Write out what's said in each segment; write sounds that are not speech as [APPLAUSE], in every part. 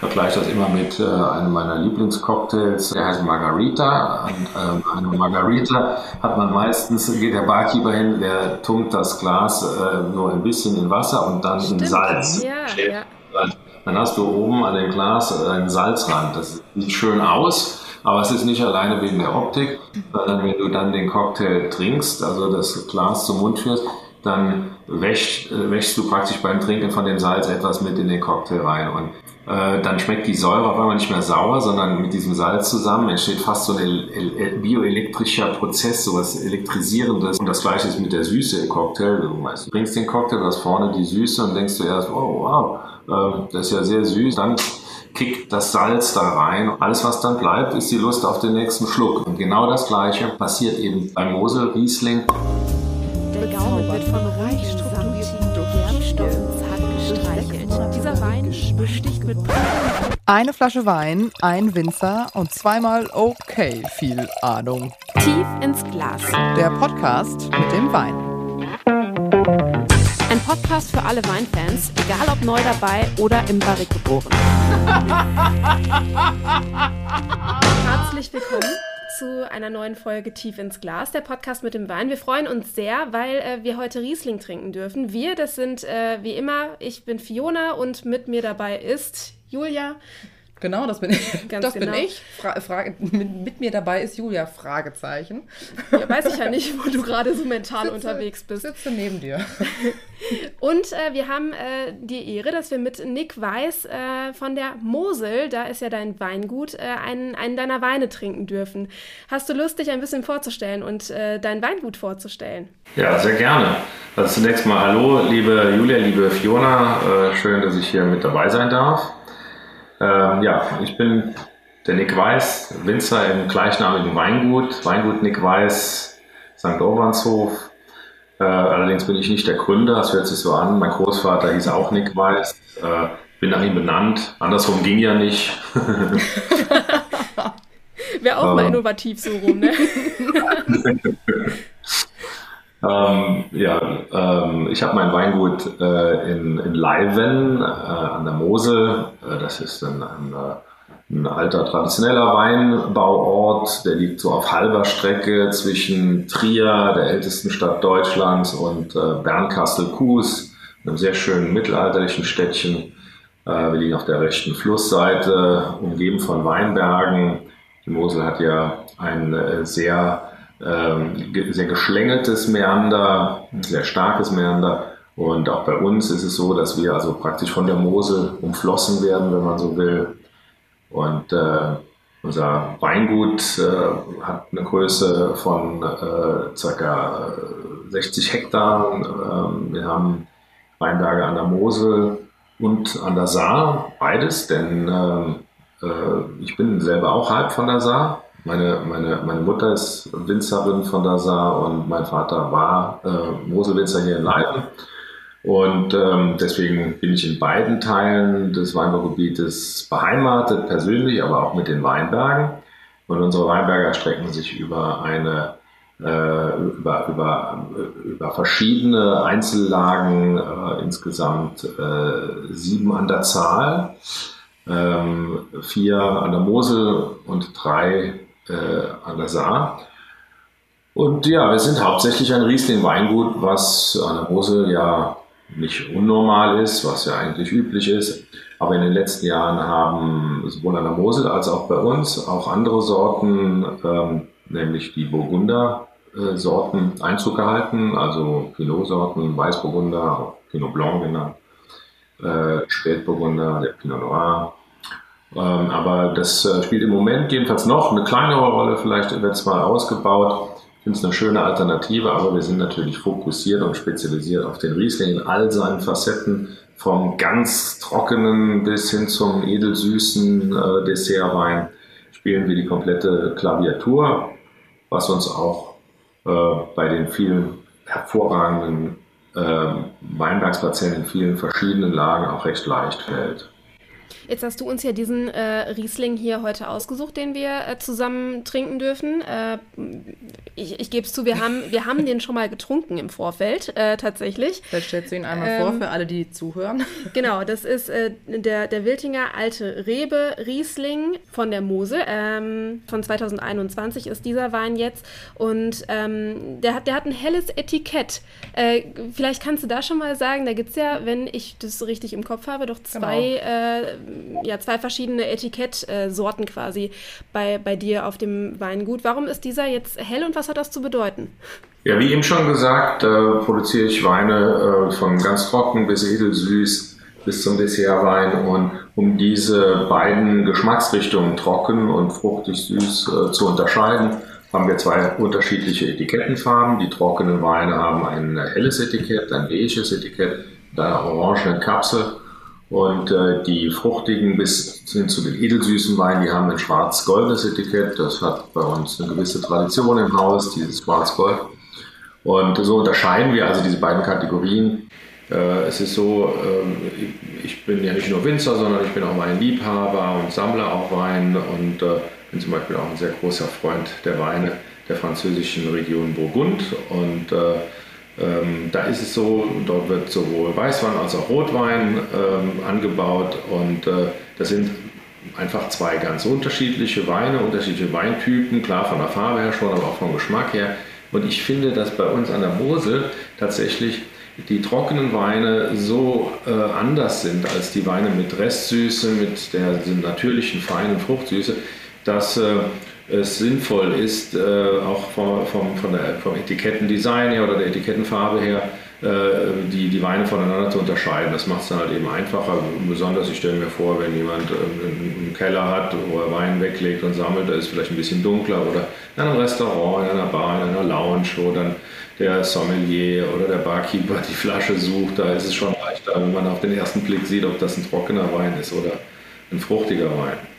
vergleiche das immer mit äh, einem meiner Lieblingscocktails, der heißt Margarita. Und, ähm, eine Margarita hat man meistens, geht der Barkeeper hin, der tunkt das Glas äh, nur ein bisschen in Wasser und dann Stimmt. in Salz. Ja, ja. Dann hast du oben an dem Glas einen Salzrand. Das sieht schön aus. Aber es ist nicht alleine wegen der Optik, sondern wenn du dann den Cocktail trinkst, also das Glas zum Mund führst, dann wäschst, äh, wäschst du praktisch beim Trinken von dem Salz etwas mit in den Cocktail rein. Und äh, dann schmeckt die Säure auf einmal nicht mehr sauer, sondern mit diesem Salz zusammen entsteht fast so ein bioelektrischer Prozess, so was elektrisierendes. Und das gleiche ist mit der Süße im Cocktail. Du, trinkst den Cocktail, du hast vorne die Süße und denkst du erst, oh wow, äh, das ist ja sehr süß. Dann kickt das Salz da rein. Alles, was dann bleibt, ist die Lust auf den nächsten Schluck. Und genau das Gleiche passiert eben beim Mosel Riesling. Der Gaumen wird von reich Eine Flasche Wein, ein Winzer und zweimal okay viel Ahnung. Tief ins Glas. Der Podcast mit dem Wein. Ein Podcast für alle Weinfans, egal ob neu dabei oder im Barrik geboren. [LAUGHS] Herzlich willkommen zu einer neuen Folge Tief ins Glas, der Podcast mit dem Wein. Wir freuen uns sehr, weil äh, wir heute Riesling trinken dürfen. Wir, das sind äh, wie immer, ich bin Fiona und mit mir dabei ist Julia. Genau, das bin ich. [LAUGHS] Ganz das genau. bin ich. Fra Frage, mit, mit, mir dabei ist Julia, Fragezeichen. Ja, weiß ich ja nicht, wo du gerade so mental sitze, unterwegs bist. Sitze neben dir. [LAUGHS] Und äh, wir haben äh, die Ehre, dass wir mit Nick Weiß äh, von der Mosel, da ist ja dein Weingut, äh, einen, einen deiner Weine trinken dürfen. Hast du Lust, dich ein bisschen vorzustellen und äh, dein Weingut vorzustellen? Ja, sehr gerne. Also zunächst mal hallo, liebe Julia, liebe Fiona. Äh, schön, dass ich hier mit dabei sein darf. Ähm, ja, ich bin der Nick Weiß, Winzer im gleichnamigen Weingut, Weingut Nick Weiß, St. Orbanshof. Äh, allerdings bin ich nicht der Gründer, das hört sich so an. Mein Großvater hieß auch Nick Weiß, äh, bin nach ihm benannt. Andersrum ging ja nicht. [LAUGHS] Wäre auch mal ähm. innovativ so rum, ne? [LAUGHS] [LAUGHS] Ähm, ja, ähm, ich habe mein Weingut äh, in, in Leiven äh, an der Mosel. Äh, das ist ein, ein, äh, ein, alter traditioneller Weinbauort. Der liegt so auf halber Strecke zwischen Trier, der ältesten Stadt Deutschlands, und äh, Bernkastel-Kues, einem sehr schönen mittelalterlichen Städtchen. Äh, wir liegen auf der rechten Flussseite, umgeben von Weinbergen. Die Mosel hat ja ein sehr ähm, sehr geschlängeltes Meander, sehr starkes Meander. Und auch bei uns ist es so, dass wir also praktisch von der Mosel umflossen werden, wenn man so will. Und äh, unser Weingut äh, hat eine Größe von äh, ca. 60 Hektar. Ähm, wir haben Weinberge an der Mosel und an der Saar, beides, denn ähm, äh, ich bin selber auch halb von der Saar. Meine, meine, meine Mutter ist Winzerin von der Saar und mein Vater war äh, Moselwinzer hier in Leiden. Und ähm, deswegen bin ich in beiden Teilen des Weinbaugebietes beheimatet, persönlich, aber auch mit den Weinbergen. Und unsere Weinberge erstrecken sich über eine äh, über, über, über verschiedene Einzellagen, äh, insgesamt äh, sieben an der Zahl, ähm, vier an der Mosel und drei äh, an der Saar. Und ja, wir sind hauptsächlich ein Riesling-Weingut, was an der Mosel ja nicht unnormal ist, was ja eigentlich üblich ist. Aber in den letzten Jahren haben sowohl an der Mosel als auch bei uns auch andere Sorten, ähm, nämlich die Burgunder-Sorten, äh, Einzug gehalten, also Pinot-Sorten, Weißburgunder, Pinot Blanc genannt, äh, Spätburgunder, der Pinot Noir, aber das äh, spielt im Moment jedenfalls noch eine kleinere Rolle. Vielleicht wird es mal ausgebaut. Ich finde es eine schöne Alternative, aber wir sind natürlich fokussiert und spezialisiert auf den Riesling in all seinen Facetten, vom ganz trockenen bis hin zum edelsüßen äh, Dessertwein spielen wir die komplette Klaviatur, was uns auch äh, bei den vielen hervorragenden äh, Weinbergsparzellen in vielen verschiedenen Lagen auch recht leicht fällt. Jetzt hast du uns ja diesen äh, Riesling hier heute ausgesucht, den wir äh, zusammen trinken dürfen. Äh, ich, ich gebe es zu, wir haben, wir haben den schon mal getrunken im Vorfeld, äh, tatsächlich. Vielleicht stellst du ihn einmal ähm, vor für alle, die zuhören. Genau, das ist äh, der, der Wiltinger Alte Rebe Riesling von der Mosel. Ähm, von 2021 ist dieser Wein jetzt. Und ähm, der, hat, der hat ein helles Etikett. Äh, vielleicht kannst du da schon mal sagen, da gibt es ja, wenn ich das richtig im Kopf habe, doch zwei, genau. Ja, zwei verschiedene Etikettsorten quasi bei, bei dir auf dem Weingut. Warum ist dieser jetzt hell und was hat das zu bedeuten? Ja, wie eben schon gesagt, äh, produziere ich Weine äh, von ganz trocken bis edelsüß bis zum Dessertwein und um diese beiden Geschmacksrichtungen trocken und fruchtig süß äh, zu unterscheiden, haben wir zwei unterschiedliche Etikettenfarben. Die trockenen Weine haben ein helles Etikett, ein beiges Etikett, eine orangene Kapsel und äh, die fruchtigen bis hin zu den edelsüßen Weinen, die haben ein schwarz-goldenes Etikett. Das hat bei uns eine gewisse Tradition im Haus, dieses Schwarz-Gold. Und so unterscheiden wir also diese beiden Kategorien. Äh, es ist so, äh, ich bin ja nicht nur Winzer, sondern ich bin auch Weinliebhaber und sammle auch Wein und äh, bin zum Beispiel auch ein sehr großer Freund der Weine der französischen Region Burgund. Und äh, ähm, da ist es so, dort wird sowohl Weißwein als auch Rotwein ähm, angebaut und äh, das sind einfach zwei ganz unterschiedliche Weine, unterschiedliche Weintypen, klar von der Farbe her schon, aber auch vom Geschmack her. Und ich finde, dass bei uns an der Mosel tatsächlich die trockenen Weine so äh, anders sind als die Weine mit Restsüße, mit der natürlichen feinen Fruchtsüße, dass äh, es sinnvoll ist, äh, auch vom, vom, von der, vom Etikettendesign her oder der Etikettenfarbe her, äh, die, die Weine voneinander zu unterscheiden. Das macht es dann halt eben einfacher. Besonders, ich stelle mir vor, wenn jemand ähm, einen Keller hat, wo er Wein weglegt und sammelt, da ist vielleicht ein bisschen dunkler oder in einem Restaurant, in einer Bar, in einer Lounge, wo dann der Sommelier oder der Barkeeper die Flasche sucht, da ist es schon leichter, wenn man auf den ersten Blick sieht, ob das ein trockener Wein ist oder ein fruchtiger Wein.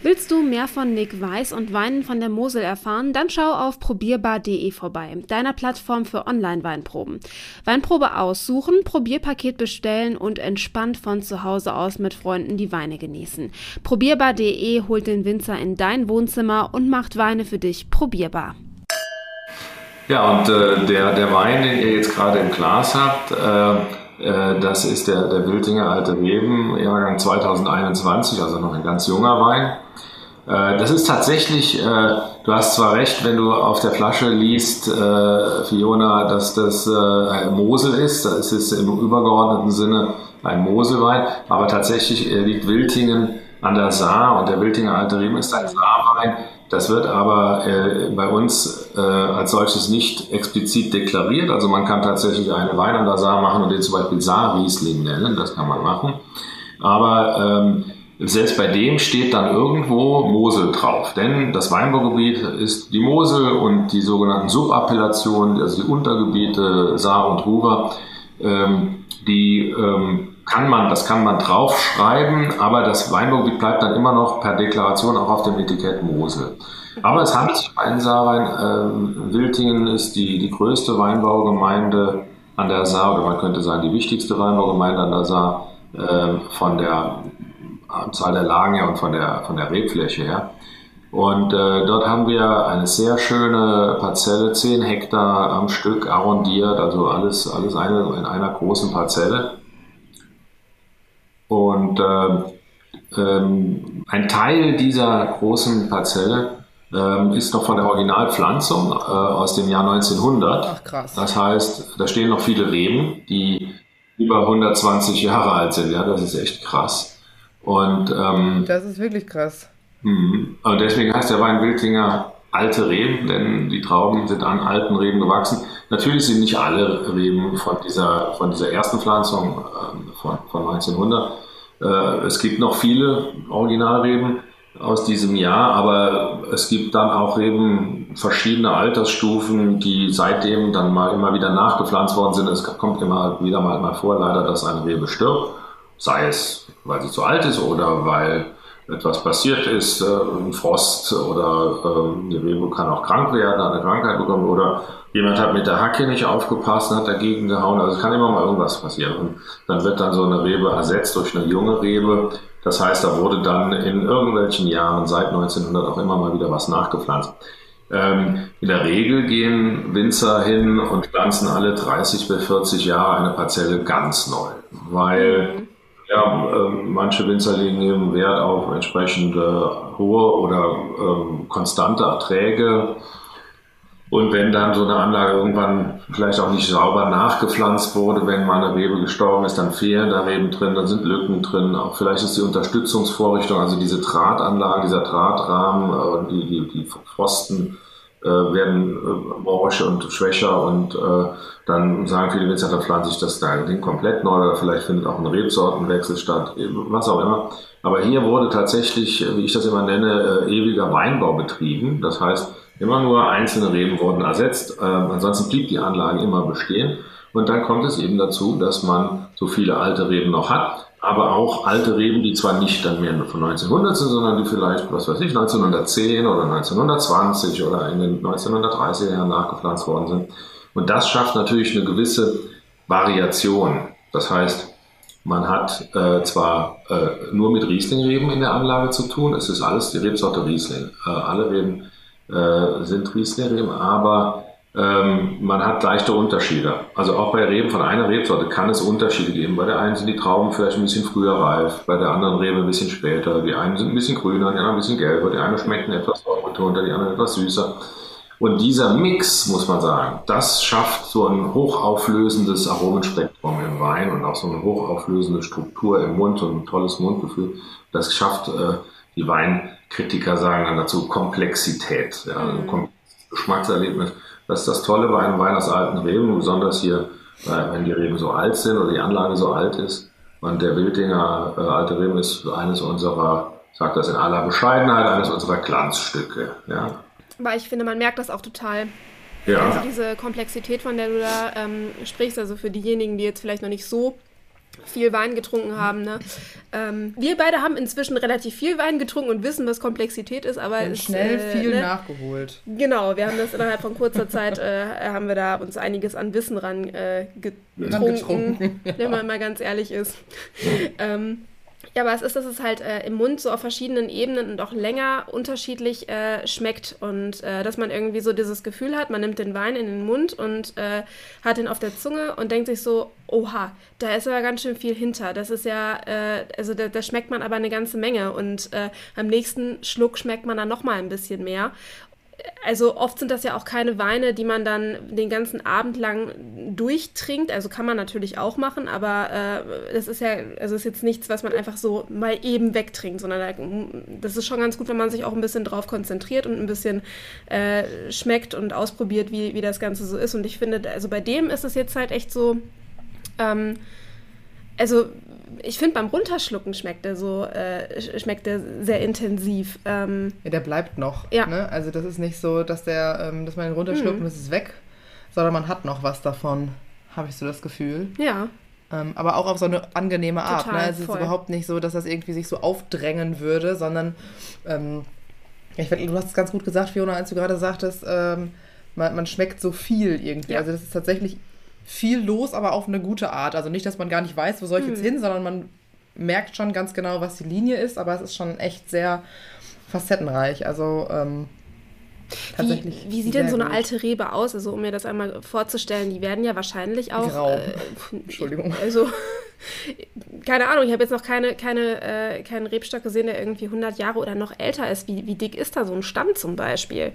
Willst du mehr von Nick Weiß und Weinen von der Mosel erfahren? Dann schau auf probierbar.de vorbei, deiner Plattform für Online-Weinproben. Weinprobe aussuchen, Probierpaket bestellen und entspannt von zu Hause aus mit Freunden die Weine genießen. Probierbar.de holt den Winzer in dein Wohnzimmer und macht Weine für dich probierbar. Ja, und äh, der, der Wein, den ihr jetzt gerade im Glas habt, äh, äh, das ist der, der Wildinger Alte Reben, Jahrgang 2021, also noch ein ganz junger Wein. Äh, das ist tatsächlich, äh, du hast zwar recht, wenn du auf der Flasche liest, Fiona, dass das Mosel ist, da ist es im übergeordneten Sinne ein Moselwein, aber tatsächlich liegt Wiltingen an der Saar und der Wiltinger Alte Reben ist ein Saarwein, das wird aber äh, bei uns äh, als solches nicht explizit deklariert. Also man kann tatsächlich eine Wein an der Saar machen und den zum Beispiel Saar-Riesling nennen. Das kann man machen. Aber ähm, selbst bei dem steht dann irgendwo Mosel drauf. Denn das Weinbaugebiet ist die Mosel und die sogenannten Subappellationen, also die Untergebiete Saar und Ruhr, ähm, die ähm, kann man, das kann man draufschreiben, aber das Weinbaugebiet bleibt dann immer noch per Deklaration auch auf dem Etikett Mosel. Aber es handelt sich um einen Saarwein. Äh, Wiltingen ist die, die größte Weinbaugemeinde an der Saar, oder man könnte sagen die wichtigste Weinbaugemeinde an der Saar, äh, von der Anzahl der Lagen her und von der, von der Rebfläche her. Und äh, dort haben wir eine sehr schöne Parzelle, 10 Hektar am Stück arrondiert, also alles, alles eine, in einer großen Parzelle. Und äh, ähm, ein Teil dieser großen Parzelle ähm, ist noch von der Originalpflanzung äh, aus dem Jahr 1900. Ach krass. Das heißt, da stehen noch viele Reben, die über 120 Jahre alt sind. Ja, das ist echt krass. Und ähm, das ist wirklich krass. Mh, und deswegen heißt der Wein Wildlinger alte Reben, denn die Trauben sind an alten Reben gewachsen. Natürlich sind nicht alle Reben von dieser, von dieser ersten Pflanzung äh, von, von 1900. Äh, es gibt noch viele Originalreben aus diesem Jahr, aber es gibt dann auch Reben verschiedener Altersstufen, die seitdem dann mal immer wieder nachgepflanzt worden sind. Es kommt immer wieder mal, mal vor, leider, dass eine Rebe stirbt, sei es, weil sie zu alt ist oder weil etwas passiert ist, äh, ein Frost oder äh, die Rebe kann auch krank werden, hat eine Krankheit bekommen oder jemand hat mit der Hacke nicht aufgepasst und hat dagegen gehauen. Also es kann immer mal irgendwas passieren. Und dann wird dann so eine Rebe ersetzt durch eine junge Rebe. Das heißt, da wurde dann in irgendwelchen Jahren seit 1900 auch immer mal wieder was nachgepflanzt. Ähm, in der Regel gehen Winzer hin und pflanzen alle 30 bis 40 Jahre eine Parzelle ganz neu, weil mhm. Ja, äh, manche Winzer legen eben Wert auf entsprechende hohe oder äh, konstante Erträge und wenn dann so eine Anlage irgendwann vielleicht auch nicht sauber nachgepflanzt wurde, wenn mal eine Rebe gestorben ist, dann fehlen da Reben drin, dann sind Lücken drin. Auch vielleicht ist die Unterstützungsvorrichtung, also diese Drahtanlage, dieser Drahtrahmen, äh, die, die, die Pfosten äh, werden äh, morsch und schwächer und äh, dann sagen viele Winzer, dann pflanze ich das Ding komplett neu oder vielleicht findet auch ein Rebsortenwechsel statt, was auch immer. Aber hier wurde tatsächlich, wie ich das immer nenne, äh, ewiger Weinbau betrieben. Das heißt, Immer nur einzelne Reben wurden ersetzt, äh, ansonsten blieb die Anlage immer bestehen. Und dann kommt es eben dazu, dass man so viele alte Reben noch hat, aber auch alte Reben, die zwar nicht dann mehr von 1900 sind, sondern die vielleicht, was weiß ich, 1910 oder 1920 oder in den 1930er Jahren nachgepflanzt worden sind. Und das schafft natürlich eine gewisse Variation. Das heißt, man hat äh, zwar äh, nur mit Rieslingreben in der Anlage zu tun, es ist alles die Rebsorte Riesling. Äh, alle Reben äh, sind Riesling-Reben, aber ähm, man hat leichte Unterschiede. Also auch bei Reben von einer Rebsorte kann es Unterschiede geben. Bei der einen sind die Trauben vielleicht ein bisschen früher reif, bei der anderen Rebe ein bisschen später. Die einen sind ein bisschen grüner, die anderen ein bisschen gelber, die eine schmecken etwas betonter, die andere etwas süßer. Und dieser Mix, muss man sagen, das schafft so ein hochauflösendes Aromenspektrum im Wein und auch so eine hochauflösende Struktur im Mund und ein tolles Mundgefühl. Das schafft äh, die Weinkritiker sagen dann dazu Komplexität, ja, also mhm. Geschmackserlebnis. Das ist das Tolle bei einem Wein aus alten Reben, besonders hier, wenn die Reben so alt sind oder die Anlage so alt ist. Und der Wildinger äh, alte Reben ist eines unserer, sagt das in aller Bescheidenheit, eines unserer Glanzstücke. Ja. Aber ich finde, man merkt das auch total. Ja. Also diese Komplexität, von der du da ähm, sprichst, also für diejenigen, die jetzt vielleicht noch nicht so viel Wein getrunken haben. Ne? Ähm, wir beide haben inzwischen relativ viel Wein getrunken und wissen, was Komplexität ist, aber es, schnell äh, viel ne? nachgeholt. Genau, wir haben das innerhalb von kurzer Zeit äh, haben wir da uns einiges an Wissen ran äh, getrunken, getrunken. wenn man mal ganz ehrlich ist. ähm, ja, aber es ist, dass es halt äh, im Mund so auf verschiedenen Ebenen und auch länger unterschiedlich äh, schmeckt und äh, dass man irgendwie so dieses Gefühl hat, man nimmt den Wein in den Mund und äh, hat ihn auf der Zunge und denkt sich so, oha, da ist aber ganz schön viel hinter. Das ist ja, äh, also da, da, schmeckt man aber eine ganze Menge und äh, am nächsten Schluck schmeckt man dann nochmal ein bisschen mehr also oft sind das ja auch keine Weine, die man dann den ganzen Abend lang durchtrinkt. Also kann man natürlich auch machen, aber äh, das ist ja, also ist jetzt nichts, was man einfach so mal eben wegtrinkt, sondern das ist schon ganz gut, wenn man sich auch ein bisschen drauf konzentriert und ein bisschen äh, schmeckt und ausprobiert, wie, wie das Ganze so ist. Und ich finde, also bei dem ist es jetzt halt echt so, ähm, also ich finde, beim Runterschlucken schmeckt der so, äh, schmeckt der sehr intensiv. Ähm, ja, der bleibt noch. Ja. Ne? Also das ist nicht so, dass der, ähm, dass man ihn runterschluckt mhm. und es ist weg, sondern man hat noch was davon, habe ich so das Gefühl. Ja. Ähm, aber auch auf so eine angenehme Art. Total, ne? Es ist überhaupt nicht so, dass das irgendwie sich so aufdrängen würde, sondern ähm, ich, du hast es ganz gut gesagt, Fiona, als du gerade sagtest, ähm, man, man, schmeckt so viel irgendwie. Ja. Also das ist tatsächlich viel los, aber auf eine gute Art. Also nicht, dass man gar nicht weiß, wo soll ich hm. jetzt hin, sondern man merkt schon ganz genau, was die Linie ist, aber es ist schon echt sehr facettenreich. Also ähm, tatsächlich. Wie, wie sieht denn so eine gut. alte Rebe aus? Also um mir das einmal vorzustellen, die werden ja wahrscheinlich auch. Grau. Äh, [LAUGHS] Entschuldigung. Also keine Ahnung, ich habe jetzt noch keine, keine, äh, keinen Rebstock gesehen, der irgendwie 100 Jahre oder noch älter ist. Wie, wie dick ist da so ein Stamm zum Beispiel?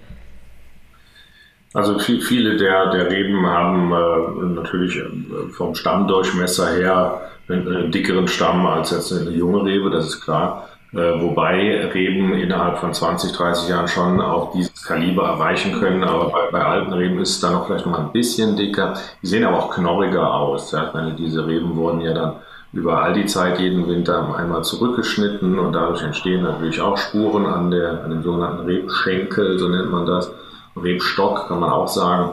Also viele der, der Reben haben äh, natürlich äh, vom Stammdurchmesser her einen, einen, dickeren Stamm als jetzt eine junge Rebe, das ist klar. Äh, wobei Reben innerhalb von 20, 30 Jahren schon auch dieses Kaliber erreichen können. Aber bei, bei alten Reben ist es dann noch vielleicht noch mal ein bisschen dicker. Die sehen aber auch knorriger aus. Ja? Ich meine, diese Reben wurden ja dann über all die Zeit jeden Winter einmal zurückgeschnitten und dadurch entstehen natürlich auch Spuren an, der, an dem sogenannten Rebschenkel, so nennt man das. Rebstock, kann man auch sagen.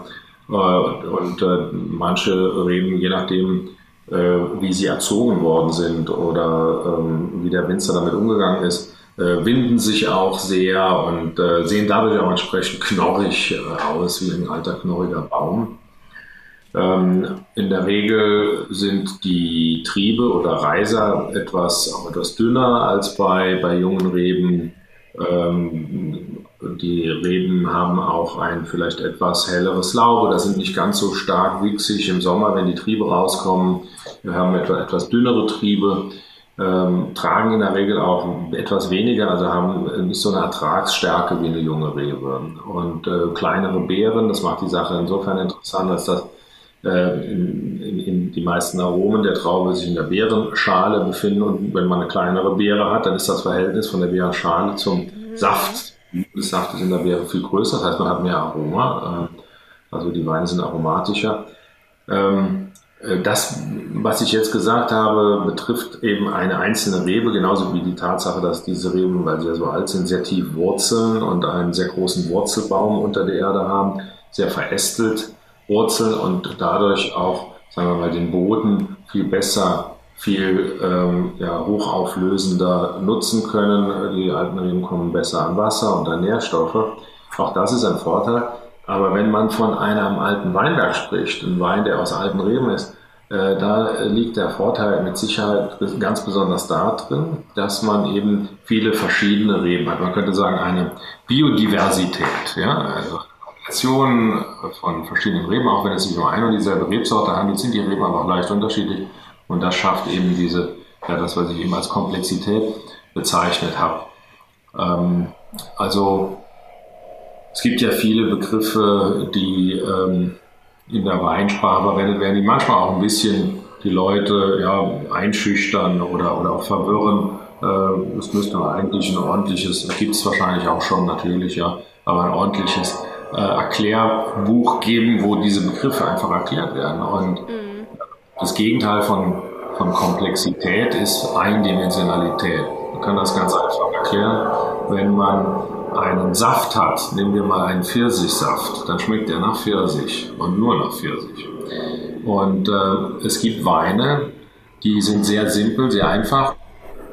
Äh, und äh, manche Reben, je nachdem, äh, wie sie erzogen worden sind oder ähm, wie der Winzer damit umgegangen ist, winden sich auch sehr und sehen dadurch auch entsprechend knorrig aus, wie ein alter knorriger Baum. Ähm, in der Regel sind die Triebe oder Reiser etwas, auch etwas dünner als bei, bei jungen Reben. Ähm, die Reben haben auch ein vielleicht etwas helleres Laub oder sind nicht ganz so stark wüchsig im Sommer, wenn die Triebe rauskommen. Wir haben etwa, etwas dünnere Triebe ähm, tragen in der Regel auch etwas weniger, also haben nicht so eine Ertragsstärke wie eine junge Rebe. Und äh, kleinere Beeren, das macht die Sache insofern interessant, dass das äh, in, in, in, die meisten Aromen der Traube sich in der Beerenschale befinden und wenn man eine kleinere Beere hat, dann ist das Verhältnis von der Beerenschale zum Saft des Saftes in der Beere viel größer, das heißt man hat mehr Aroma, äh, also die Weine sind aromatischer. Ähm, äh, das, was ich jetzt gesagt habe, betrifft eben eine einzelne Rebe, genauso wie die Tatsache, dass diese Reben, weil sie ja so alt sind, sehr tief wurzeln und einen sehr großen Wurzelbaum unter der Erde haben, sehr verästelt wurzeln und dadurch auch, sagen wir mal, den Boden viel besser, viel ähm, ja, hochauflösender nutzen können. Die alten Reben kommen besser an Wasser und an Nährstoffe. Auch das ist ein Vorteil. Aber wenn man von einem alten Weinberg spricht, ein Wein, der aus alten Reben ist, äh, da liegt der Vorteil mit Sicherheit ganz besonders da drin, dass man eben viele verschiedene Reben hat. Man könnte sagen, eine Biodiversität, ja, also Kombinationen von verschiedenen Reben, auch wenn es sich um eine und dieselbe Rebsorte handelt, sind die Reben aber auch leicht unterschiedlich. Und das schafft eben diese, ja, das, was ich eben als Komplexität bezeichnet habe. Ähm, also es gibt ja viele Begriffe, die ähm, in der Weinsprache verwendet werden, die manchmal auch ein bisschen die Leute ja, einschüchtern oder, oder auch verwirren. Äh, es müsste eigentlich ein ordentliches, gibt es wahrscheinlich auch schon natürlich, ja, aber ein ordentliches äh, Erklärbuch geben, wo diese Begriffe einfach erklärt werden. Und mhm. Das Gegenteil von, von Komplexität ist Eindimensionalität. Man kann das ganz einfach erklären, wenn man einen Saft hat, nehmen wir mal einen Pfirsichsaft, dann schmeckt er nach Pfirsich und nur nach Pfirsich. Und äh, es gibt Weine, die sind sehr simpel, sehr einfach.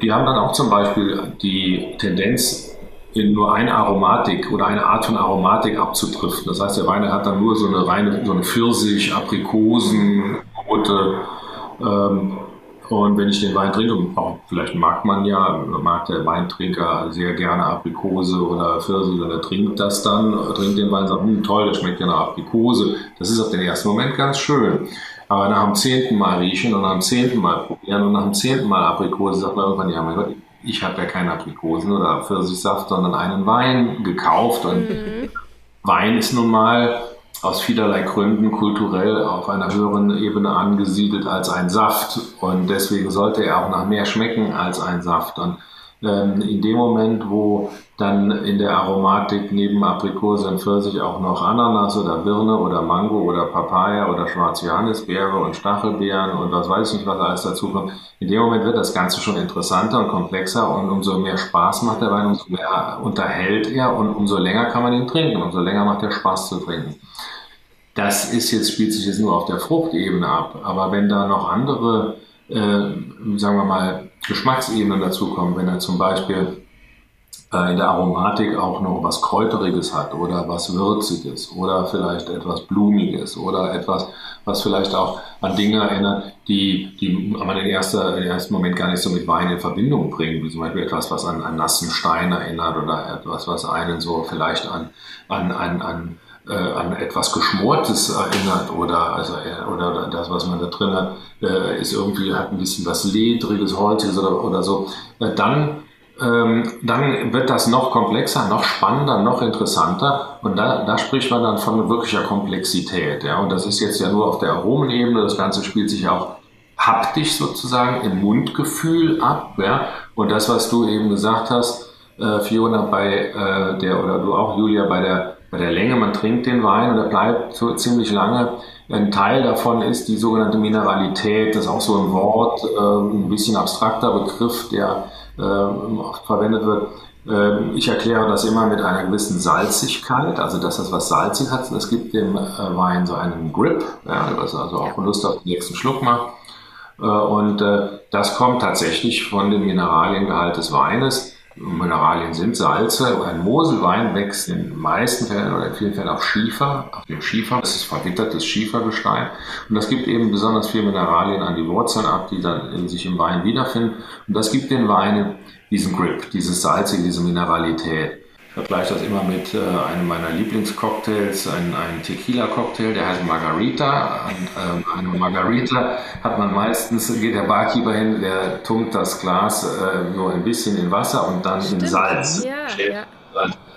Die haben dann auch zum Beispiel die Tendenz, in nur eine Aromatik oder eine Art von Aromatik abzudriften. Das heißt, der Wein hat dann nur so eine reine, so eine Pfirsich, Aprikosen, Rote, ähm, und wenn ich den Wein trinke, auch vielleicht mag man ja, mag der Weintrinker sehr gerne Aprikose oder Pfirsich oder trinkt das dann, trinkt den Wein und sagt, hm, toll, das schmeckt ja nach Aprikose. Das ist auf den ersten Moment ganz schön. Aber nach dem zehnten Mal riechen und nach dem zehnten Mal probieren und nach dem zehnten Mal Aprikose sagt man irgendwann, ja mein Gott, ich habe ja keine Aprikosen oder Pfirsichsaft, sondern einen Wein gekauft und mhm. Wein ist nun mal aus vielerlei Gründen kulturell auf einer höheren Ebene angesiedelt als ein Saft und deswegen sollte er auch nach mehr schmecken als ein Saft. Und ähm, in dem Moment, wo dann in der Aromatik neben Aprikose und Pfirsich auch noch Ananas oder Birne oder Mango oder Papaya oder schwarze Johannisbeere und Stachelbeeren und was weiß ich nicht, was alles dazu kommt. In dem Moment wird das Ganze schon interessanter und komplexer und umso mehr Spaß macht der Wein, umso mehr unterhält er und umso länger kann man ihn trinken, umso länger macht er Spaß zu trinken. Das ist jetzt, spielt sich jetzt nur auf der Fruchtebene ab, aber wenn da noch andere, äh, sagen wir mal, Geschmacksebenen dazukommen, wenn er zum Beispiel äh, in der Aromatik auch noch was Kräuteriges hat oder was Würziges oder vielleicht etwas Blumiges oder etwas, was vielleicht auch an Dinge erinnert, die, die man im ersten Moment gar nicht so mit Wein in Verbindung bringt, wie zum Beispiel etwas, was an, an nassen Stein erinnert oder etwas, was einen so vielleicht an, an, an, an äh, an etwas Geschmortes erinnert oder, also, äh, oder das, was man da drin hat, äh, ist irgendwie, hat ein bisschen was Ledriges, Holziges oder, oder so, äh, dann ähm, dann wird das noch komplexer, noch spannender, noch interessanter. Und da, da spricht man dann von wirklicher Komplexität. Ja? Und das ist jetzt ja nur auf der Aromenebene. Das Ganze spielt sich auch haptisch sozusagen im Mundgefühl ab. Ja? Und das, was du eben gesagt hast, äh, Fiona, bei äh, der, oder du auch, Julia, bei der, bei der Länge, man trinkt den Wein und er bleibt so ziemlich lange. Ein Teil davon ist die sogenannte Mineralität. Das ist auch so ein Wort, äh, ein bisschen abstrakter Begriff, der äh, oft verwendet wird. Äh, ich erkläre das immer mit einer gewissen Salzigkeit, also dass das was salzig hat. Es gibt dem äh, Wein so einen Grip, ja, was also auch Lust auf den nächsten Schluck macht. Äh, und äh, das kommt tatsächlich von dem Mineraliengehalt des Weines. Mineralien sind Salze. Ein Moselwein wächst in den meisten Fällen oder in vielen Fällen auf Schiefer, auf dem Schiefer. Das ist verwittertes Schiefergestein. Und das gibt eben besonders viel Mineralien an die Wurzeln ab, die dann in sich im Wein wiederfinden. Und das gibt den Weinen diesen Grip, dieses Salzige, diese Mineralität. Ich vergleiche das immer mit äh, einem meiner Lieblingscocktails, ein, ein Tequila-Cocktail, der heißt Margarita. Und, ähm, eine Margarita hat man meistens, geht der Barkeeper hin, der tunkt das Glas äh, nur ein bisschen in Wasser und dann Stimmt. in Salz. Ja, ja.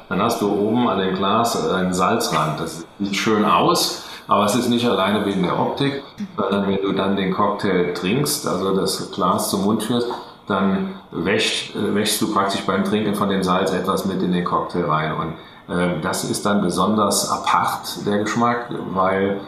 Dann hast du oben an dem Glas einen Salzrand. Das sieht schön aus. Aber es ist nicht alleine wegen der Optik, sondern wenn du dann den Cocktail trinkst, also das Glas zum Mund führst, dann wäscht, äh, wäschst du praktisch beim Trinken von dem Salz etwas mit in den Cocktail rein. Und äh, das ist dann besonders apart, der Geschmack, weil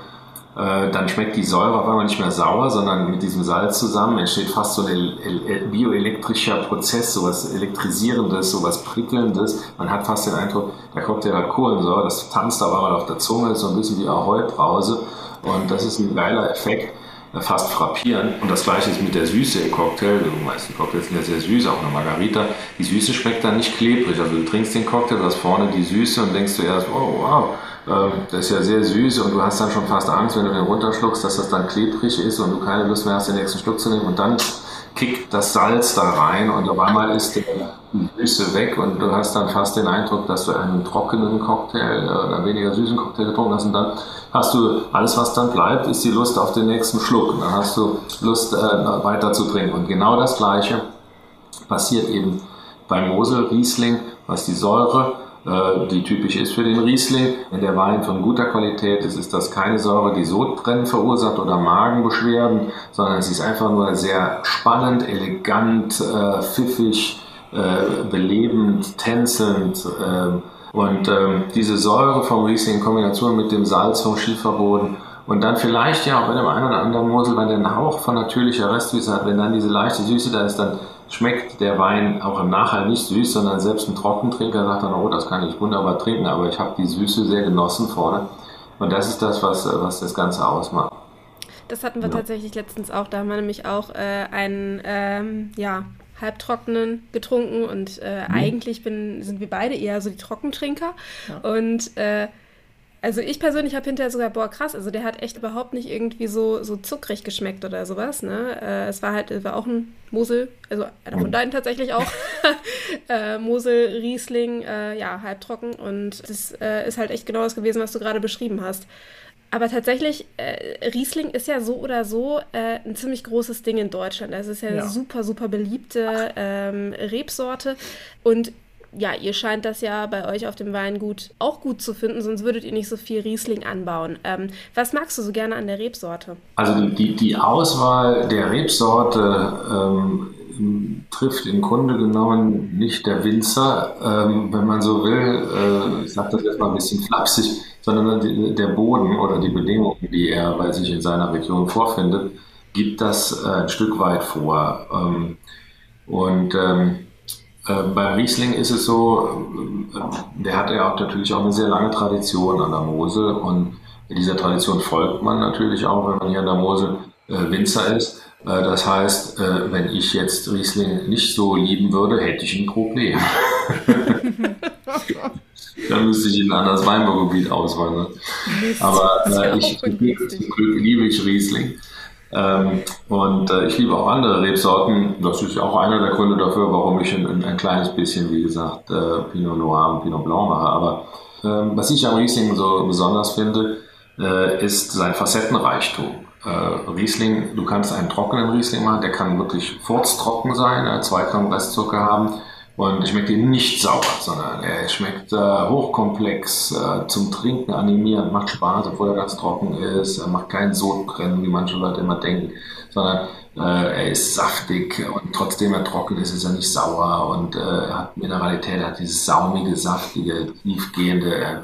äh, dann schmeckt die Säure auf einmal nicht mehr sauer, sondern mit diesem Salz zusammen entsteht fast so ein bioelektrischer Prozess, sowas elektrisierendes, sowas prickelndes. Man hat fast den Eindruck, der Cocktail hat Kohlensäure, das tanzt aber mal auf der Zunge, so ein bisschen wie Ahoi-Brause. Und das ist ein geiler Effekt fast frappierend. Und das gleiche ist mit der Süße im Cocktail. Die meisten Cocktails sind ja sehr süß, auch eine Margarita. Die Süße schmeckt dann nicht klebrig. Also du trinkst den Cocktail, du hast vorne die Süße und denkst du erst, oh wow, ähm, das ist ja sehr süß und du hast dann schon fast Angst, wenn du den runterschluckst, dass das dann klebrig ist und du keine Lust mehr hast, den nächsten Schluck zu nehmen. Und dann kickt das Salz da rein und auf einmal ist die Süße weg und du hast dann fast den Eindruck, dass du einen trockenen Cocktail oder weniger süßen Cocktail getrunken hast und dann hast du alles, was dann bleibt, ist die Lust auf den nächsten Schluck. Dann hast du Lust, äh, weiter zu trinken. Und genau das Gleiche passiert eben beim Mosel Riesling, was die Säure, die typisch ist für den Riesling. Wenn der Wein von guter Qualität ist, ist das keine Säure, die Sodbrennen verursacht oder Magenbeschwerden, sondern es ist einfach nur sehr spannend, elegant, äh, pfiffig, äh, belebend, tänzelnd. Äh, und ähm, diese Säure vom Riesling in Kombination mit dem Salz vom Schieferboden und dann vielleicht ja auch bei dem einen oder anderen Mosel, der einen Hauch von natürlicher Restsüße hat, wenn dann diese leichte Süße da ist, dann schmeckt der Wein auch im Nachhall nicht süß, sondern selbst ein Trockentrinker sagt dann, oh, das kann ich wunderbar trinken, aber ich habe die Süße sehr genossen vorne. Und das ist das, was, was das Ganze ausmacht. Das hatten wir ja. tatsächlich letztens auch. Da haben wir nämlich auch äh, einen, ähm, ja, halbtrockenen getrunken und äh, mhm. eigentlich bin, sind wir beide eher so die Trockentrinker. Ja. Und äh, also ich persönlich habe hinterher sogar, boah, krass, also der hat echt überhaupt nicht irgendwie so, so zuckrig geschmeckt oder sowas. Ne? Äh, es war halt, es war auch ein Mosel, also einer von mhm. deinen tatsächlich auch. [LAUGHS] äh, Mosel, Riesling, äh, ja, halbtrocken. Und das äh, ist halt echt genau das gewesen, was du gerade beschrieben hast. Aber tatsächlich, äh, Riesling ist ja so oder so äh, ein ziemlich großes Ding in Deutschland. Das ist ja, ja. eine super, super beliebte ähm, Rebsorte. Und ja, ihr scheint das ja bei euch auf dem Weingut auch gut zu finden, sonst würdet ihr nicht so viel Riesling anbauen. Ähm, was magst du so gerne an der Rebsorte? Also die, die Auswahl der Rebsorte ähm, trifft im Grunde genommen nicht der Winzer, ähm, wenn man so will. Äh, ich sage das jetzt mal ein bisschen flapsig sondern der Boden oder die Bedingungen, die er bei sich in seiner Region vorfindet, gibt das äh, ein Stück weit vor. Ähm, und ähm, äh, bei Riesling ist es so, äh, der hat ja auch natürlich auch eine sehr lange Tradition an der Mosel und dieser Tradition folgt man natürlich auch, wenn man hier an der Mosel Winzer ist. Das heißt, wenn ich jetzt Riesling nicht so lieben würde, hätte ich ein Problem. [LAUGHS] Dann müsste ich in ein anderes Weinbaugebiet auswandern. Aber äh, ich, zum Glück liebe ich Riesling. Ähm, und äh, ich liebe auch andere Rebsorten. Das ist auch einer der Gründe dafür, warum ich ein, ein kleines bisschen, wie gesagt, äh, Pinot Noir und Pinot Blanc mache. Aber ähm, was ich am Riesling so besonders finde, äh, ist sein Facettenreichtum. Äh, Riesling, du kannst einen trockenen Riesling machen, der kann wirklich furztrocken sein, zwei Gramm Restzucker haben und schmeckt eben nicht sauer, sondern er schmeckt äh, hochkomplex, äh, zum Trinken animierend, macht Spaß, obwohl er ganz trocken ist. Er macht keinen Sodbrennen, wie manche Leute immer denken, sondern äh, er ist saftig und trotzdem er trocken ist, ist er nicht sauer und äh, er hat Mineralität, er hat dieses saumige, saftige, tiefgehende, er,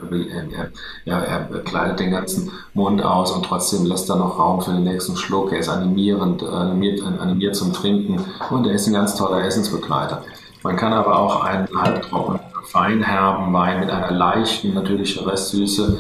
er, er, er kleidet den ganzen Mund aus und trotzdem lässt er noch Raum für den nächsten Schluck. Er ist animierend, animiert, animiert zum Trinken und er ist ein ganz toller Essensbegleiter. Man kann aber auch einen halbtrockenen, feinherben Wein mit einer leichten, natürlichen Restsüße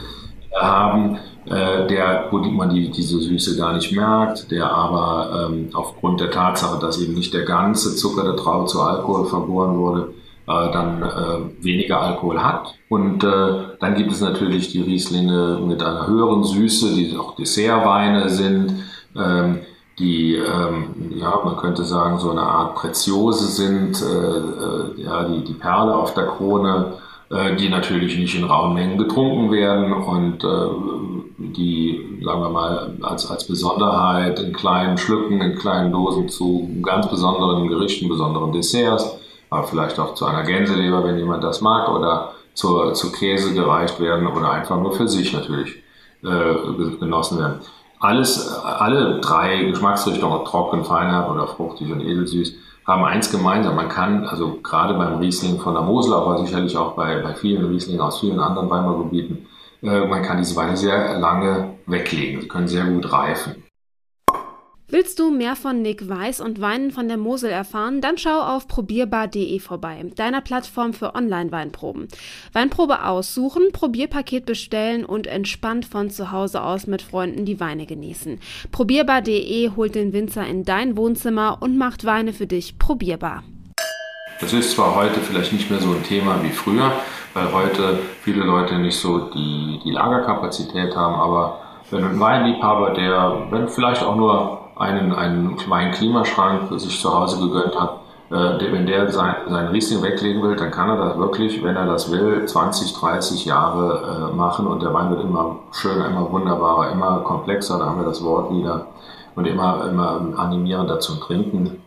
haben, äh, der, wo man die, diese Süße gar nicht merkt, der aber ähm, aufgrund der Tatsache, dass eben nicht der ganze Zucker der Traube zu Alkohol vergoren wurde, äh, dann äh, weniger Alkohol hat. Und äh, dann gibt es natürlich die Rieslinge mit einer höheren Süße, die auch Dessertweine sind, ähm, die, ähm, ja, man könnte sagen, so eine Art Preziose sind, äh, äh, ja, die, die Perle auf der Krone, äh, die natürlich nicht in rauen Mengen getrunken werden und äh, die, sagen wir mal, als, als Besonderheit in kleinen Schlücken, in kleinen Dosen zu ganz besonderen Gerichten, besonderen Desserts aber vielleicht auch zu einer Gänseleber, wenn jemand das mag, oder zur, zu Käse gereicht werden oder einfach nur für sich natürlich äh, genossen werden. Alles, alle drei Geschmacksrichtungen, trocken, feinherb oder fruchtig und edelsüß, haben eins gemeinsam. Man kann, also gerade beim Riesling von der Mosel, aber sicherlich auch bei, bei vielen Rieslingen aus vielen anderen Weinbaugebieten, äh, man kann diese Weine sehr lange weglegen. Sie können sehr gut reifen. Willst du mehr von Nick Weiß und Weinen von der Mosel erfahren? Dann schau auf probierbar.de vorbei, deiner Plattform für Online-Weinproben. Weinprobe aussuchen, Probierpaket bestellen und entspannt von zu Hause aus mit Freunden die Weine genießen. Probierbar.de holt den Winzer in dein Wohnzimmer und macht Weine für dich probierbar. Das ist zwar heute vielleicht nicht mehr so ein Thema wie früher, weil heute viele Leute nicht so die, die Lagerkapazität haben, aber wenn ein Weinliebhaber, der, wenn vielleicht auch nur einen, einen kleinen Klimaschrank sich zu Hause gegönnt hat, äh, wenn der sein, sein Riesling weglegen will, dann kann er das wirklich, wenn er das will, 20, 30 Jahre äh, machen und der Wein wird immer schöner, immer wunderbarer, immer komplexer, da haben wir das Wort wieder, und immer, immer animierender zum Trinken.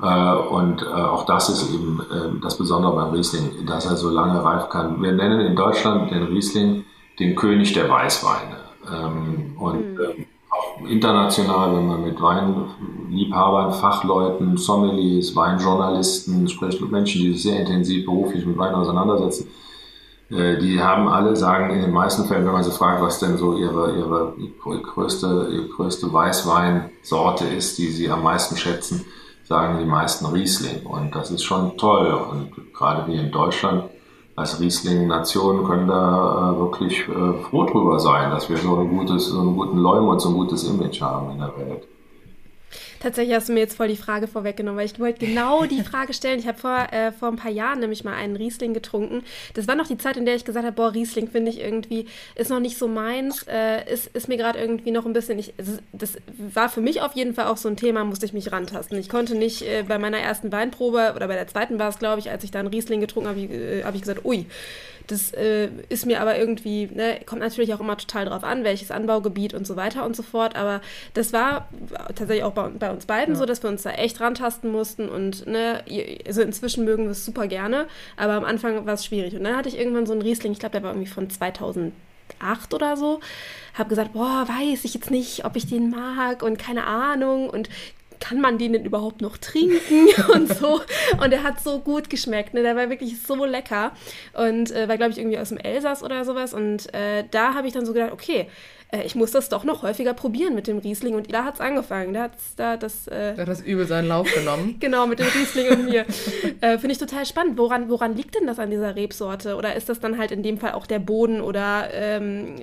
Äh, und äh, auch das ist eben äh, das Besondere beim Riesling, dass er so lange reifen kann. Wir nennen in Deutschland den Riesling den König der Weißweine. Ähm, und mhm. International, wenn man mit Weinliebhabern, Fachleuten, Sommeliers, Weinjournalisten spricht, mit Menschen, die sich sehr intensiv beruflich mit Wein auseinandersetzen, äh, die haben alle, sagen in den meisten Fällen, wenn man sie fragt, was denn so ihre, ihre größte, ihre größte Weißweinsorte ist, die sie am meisten schätzen, sagen die meisten Riesling. Und das ist schon toll. Und gerade wie in Deutschland als Riesling-Nation können da äh, wirklich äh, froh drüber sein, dass wir so, ein gutes, so einen guten Leum und so ein gutes Image haben in der Welt. Tatsächlich hast du mir jetzt voll die Frage vorweggenommen, weil ich wollte genau die [LAUGHS] Frage stellen. Ich habe vor, äh, vor ein paar Jahren nämlich mal einen Riesling getrunken. Das war noch die Zeit, in der ich gesagt habe, boah, Riesling finde ich irgendwie, ist noch nicht so meins, äh, ist, ist mir gerade irgendwie noch ein bisschen nicht, das war für mich auf jeden Fall auch so ein Thema, musste ich mich rantasten. Ich konnte nicht äh, bei meiner ersten Weinprobe, oder bei der zweiten war es, glaube ich, als ich da einen Riesling getrunken habe, habe ich, äh, ich gesagt, ui, das äh, ist mir aber irgendwie, ne, kommt natürlich auch immer total drauf an, welches Anbaugebiet und so weiter und so fort. Aber das war tatsächlich auch bei, bei uns beiden ja. so, dass wir uns da echt rantasten mussten. Und ne, also inzwischen mögen wir es super gerne, aber am Anfang war es schwierig. Und dann hatte ich irgendwann so einen Riesling, ich glaube, der war irgendwie von 2008 oder so, habe gesagt, boah, weiß ich jetzt nicht, ob ich den mag und keine Ahnung und kann man den denn überhaupt noch trinken [LAUGHS] und so. Und er hat so gut geschmeckt, ne? Der war wirklich so lecker und äh, war, glaube ich, irgendwie aus dem Elsass oder sowas. Und äh, da habe ich dann so gedacht, okay, äh, ich muss das doch noch häufiger probieren mit dem Riesling. Und da hat es angefangen. Da, hat's, da, das, äh, da hat das übel seinen Lauf genommen. [LAUGHS] genau, mit dem Riesling und mir. [LAUGHS] äh, Finde ich total spannend. Woran, woran liegt denn das an dieser Rebsorte? Oder ist das dann halt in dem Fall auch der Boden? Oder ähm,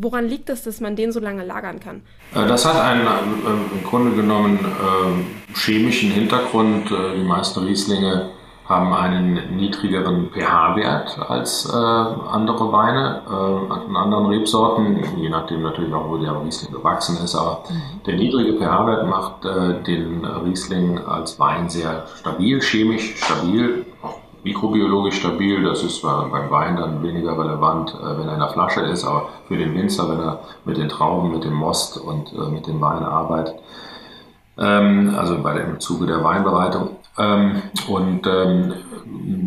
woran liegt es, dass man den so lange lagern kann? Äh, das hat einen äh, im Grunde genommen äh, chemischen Hintergrund. die meisten Rieslinge haben einen niedrigeren pH-Wert als äh, andere Weine, äh, an anderen Rebsorten, je nachdem natürlich auch, wo der Riesling gewachsen ist. Aber mhm. der niedrige pH-Wert macht äh, den Riesling als Wein sehr stabil, chemisch stabil, auch mikrobiologisch stabil. Das ist beim Wein dann weniger relevant, äh, wenn er in der Flasche ist, aber für den Winzer, wenn er mit den Trauben, mit dem Most und äh, mit dem Wein arbeitet, ähm, also bei dem, im Zuge der Weinbereitung. Ähm, und ähm,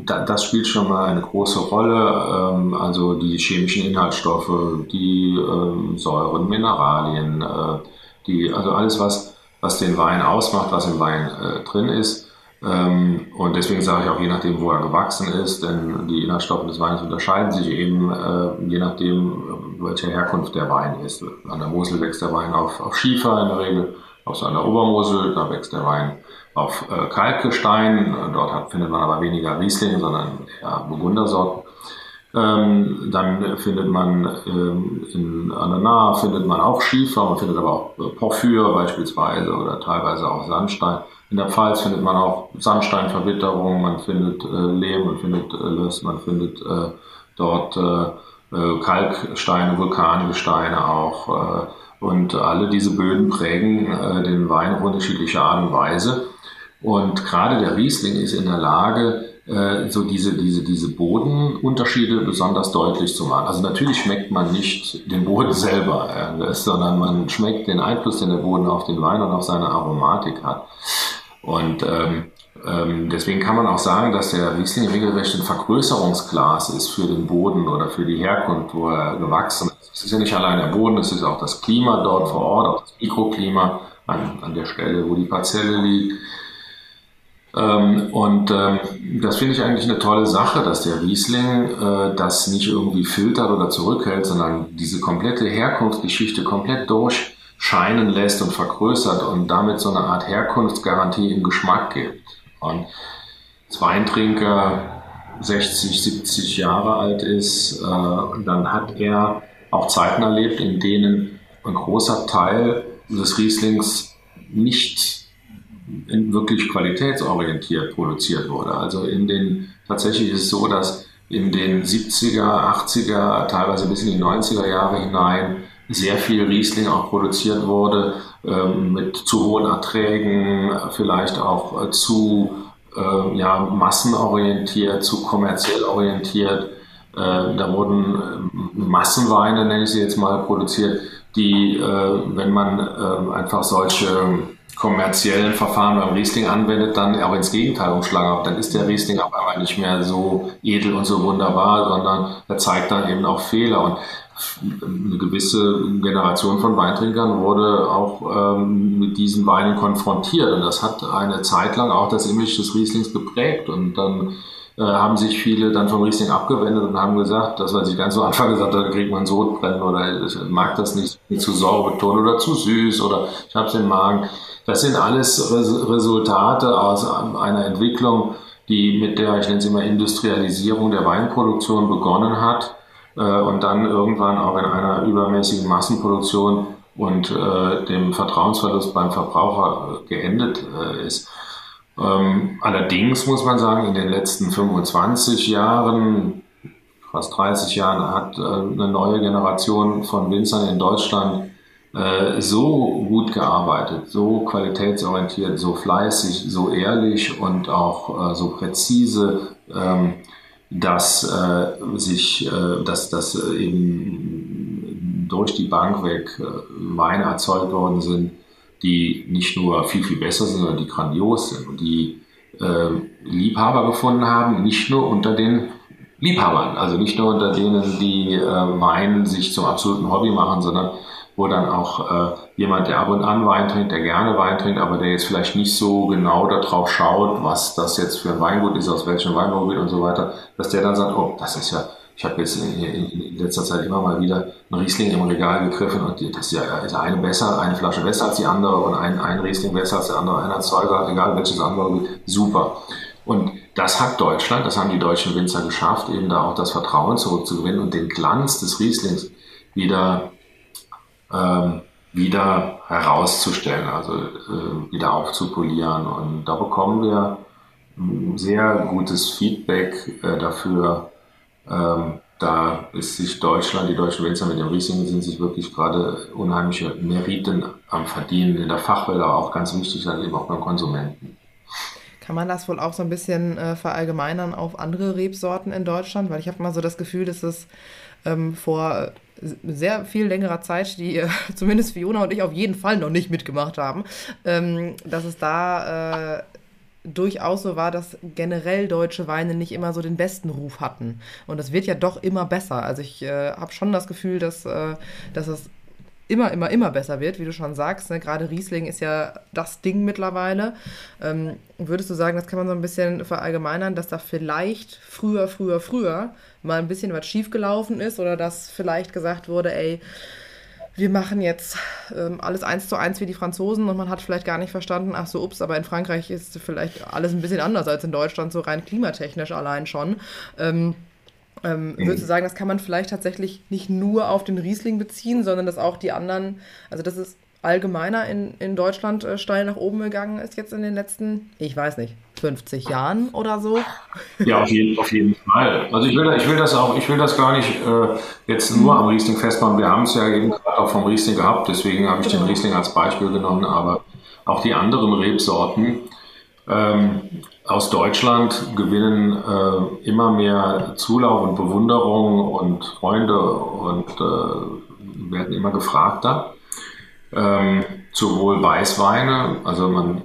da, das spielt schon mal eine große Rolle. Ähm, also die chemischen Inhaltsstoffe, die ähm, Säuren, Mineralien, äh, die, also alles, was, was den Wein ausmacht, was im Wein äh, drin ist. Ähm, und deswegen sage ich auch, je nachdem, wo er gewachsen ist, denn die Inhaltsstoffe des Weines unterscheiden sich eben, äh, je nachdem, welche Herkunft der Wein ist. An der Mosel wächst der Wein auf, auf Schiefer in der Regel aus einer Obermosel, da wächst der Wein auf äh, Kalkgestein, dort hat, findet man aber weniger Riesling, sondern eher Burgundersorten. Ähm, dann findet man ähm, in, an der findet man auch Schiefer, man findet aber auch äh, Porphyr beispielsweise oder teilweise auch Sandstein. In der Pfalz findet man auch Sandsteinverwitterung, man findet äh, Lehm, man findet äh, Löss, man findet äh, dort äh, äh, Kalksteine, Vulkangesteine auch. Und alle diese Böden prägen äh, den Wein auf unterschiedliche Art und Weise. Und gerade der Riesling ist in der Lage, äh, so diese, diese, diese Bodenunterschiede besonders deutlich zu machen. Also natürlich schmeckt man nicht den Boden selber, äh, sondern man schmeckt den Einfluss, den der Boden auf den Wein und auf seine Aromatik hat. Und ähm, ähm, deswegen kann man auch sagen, dass der Riesling regelrecht ein Vergrößerungsglas ist für den Boden oder für die Herkunft, wo er gewachsen. Es ist ja nicht allein der Boden, es ist auch das Klima dort vor Ort, auch das Mikroklima an, an der Stelle, wo die Parzelle liegt. Ähm, und ähm, das finde ich eigentlich eine tolle Sache, dass der Riesling äh, das nicht irgendwie filtert oder zurückhält, sondern diese komplette Herkunftsgeschichte komplett durchscheinen lässt und vergrößert und damit so eine Art Herkunftsgarantie im Geschmack gibt. Und als Weintrinker 60, 70 Jahre alt ist, äh, dann hat er auch Zeiten erlebt, in denen ein großer Teil des Rieslings nicht wirklich qualitätsorientiert produziert wurde. Also in den, tatsächlich ist es so, dass in den 70er, 80er, teilweise bis in die 90er Jahre hinein sehr viel Riesling auch produziert wurde, ähm, mit zu hohen Erträgen, vielleicht auch äh, zu äh, ja, massenorientiert, zu kommerziell orientiert. Äh, da wurden äh, Massenweine, nenne ich sie jetzt mal, produziert, die, äh, wenn man einfach solche kommerziellen Verfahren beim Riesling anwendet, dann auch ins Gegenteil umschlagen. Dann ist der Riesling auf einmal nicht mehr so edel und so wunderbar, sondern er zeigt dann eben auch Fehler. Und eine gewisse Generation von Weintrinkern wurde auch ähm, mit diesen Weinen konfrontiert. Und das hat eine Zeit lang auch das Image des Rieslings geprägt. Und dann haben sich viele dann vom Riesling abgewendet und haben gesagt, das, was ich ganz zu Anfang gesagt habe, da kriegt man Sodbrennen oder ich mag das nicht, zu sauer betonen oder zu süß oder ich habe es im Magen. Das sind alles Resultate aus einer Entwicklung, die mit der, ich nenne es immer Industrialisierung der Weinproduktion begonnen hat äh, und dann irgendwann auch in einer übermäßigen Massenproduktion und äh, dem Vertrauensverlust beim Verbraucher geendet äh, ist. Ähm, allerdings muss man sagen, in den letzten 25 Jahren, fast 30 Jahren, hat eine neue Generation von Winzern in Deutschland äh, so gut gearbeitet, so qualitätsorientiert, so fleißig, so ehrlich und auch äh, so präzise, ähm, dass äh, sich, äh, dass, dass eben durch die Bank weg äh, Weine erzeugt worden sind, die nicht nur viel, viel besser sind, sondern die grandios sind und die äh, Liebhaber gefunden haben, nicht nur unter den Liebhabern, also nicht nur unter denen, die äh, Wein sich zum absoluten Hobby machen, sondern wo dann auch äh, jemand, der ab und an Wein trinkt, der gerne Wein trinkt, aber der jetzt vielleicht nicht so genau darauf schaut, was das jetzt für ein Weingut ist, aus welchem Weinbaugebiet und so weiter, dass der dann sagt, oh, das ist ja, ich habe jetzt in, in, letzter Zeit immer mal wieder einen Riesling im Regal gegriffen und das ist ja ist eine besser, eine Flasche besser als die andere und ein, ein Riesling besser als der andere, einer zwei, egal welches Anbaugebiet, super. Und das hat Deutschland, das haben die deutschen Winzer geschafft, eben da auch das Vertrauen zurückzugewinnen und den Glanz des Rieslings wieder ähm, wieder herauszustellen, also äh, wieder aufzupolieren. Und da bekommen wir sehr gutes Feedback äh, dafür. Ähm, da ist sich Deutschland, die deutschen Winzer mit dem Riesling sind sich wirklich gerade unheimliche Meriten am Verdienen in der Fachwelt, aber auch ganz wichtig dann eben auch beim Konsumenten. Kann man das wohl auch so ein bisschen äh, verallgemeinern auf andere Rebsorten in Deutschland? Weil ich habe mal so das Gefühl, dass es ähm, vor sehr viel längerer Zeit, die äh, [LAUGHS] zumindest Fiona und ich auf jeden Fall noch nicht mitgemacht haben, ähm, dass es da äh, durchaus so war, dass generell deutsche Weine nicht immer so den besten Ruf hatten. Und das wird ja doch immer besser. Also ich äh, habe schon das Gefühl, dass, äh, dass es immer, immer, immer besser wird, wie du schon sagst. Ne? Gerade Riesling ist ja das Ding mittlerweile. Ähm, würdest du sagen, das kann man so ein bisschen verallgemeinern, dass da vielleicht früher, früher, früher mal ein bisschen was schiefgelaufen ist oder dass vielleicht gesagt wurde, ey, wir machen jetzt ähm, alles eins zu eins wie die Franzosen und man hat vielleicht gar nicht verstanden, ach so, ups, aber in Frankreich ist vielleicht alles ein bisschen anders als in Deutschland, so rein klimatechnisch allein schon. Ähm, ähm, mhm. Würdest du sagen, das kann man vielleicht tatsächlich nicht nur auf den Riesling beziehen, sondern dass auch die anderen, also dass es allgemeiner in, in Deutschland äh, steil nach oben gegangen ist jetzt in den letzten, ich weiß nicht, 50 Jahren oder so. Ja, auf jeden, auf jeden Fall. Also ich will, ich will das auch, ich will das gar nicht äh, jetzt nur am Riesling festmachen. Wir haben es ja eben gerade auch vom Riesling gehabt, deswegen habe ich genau. den Riesling als Beispiel genommen, aber auch die anderen Rebsorten ähm, aus Deutschland gewinnen äh, immer mehr Zulauf und Bewunderung und Freunde und äh, werden immer gefragter. Ähm, sowohl Weißweine, also man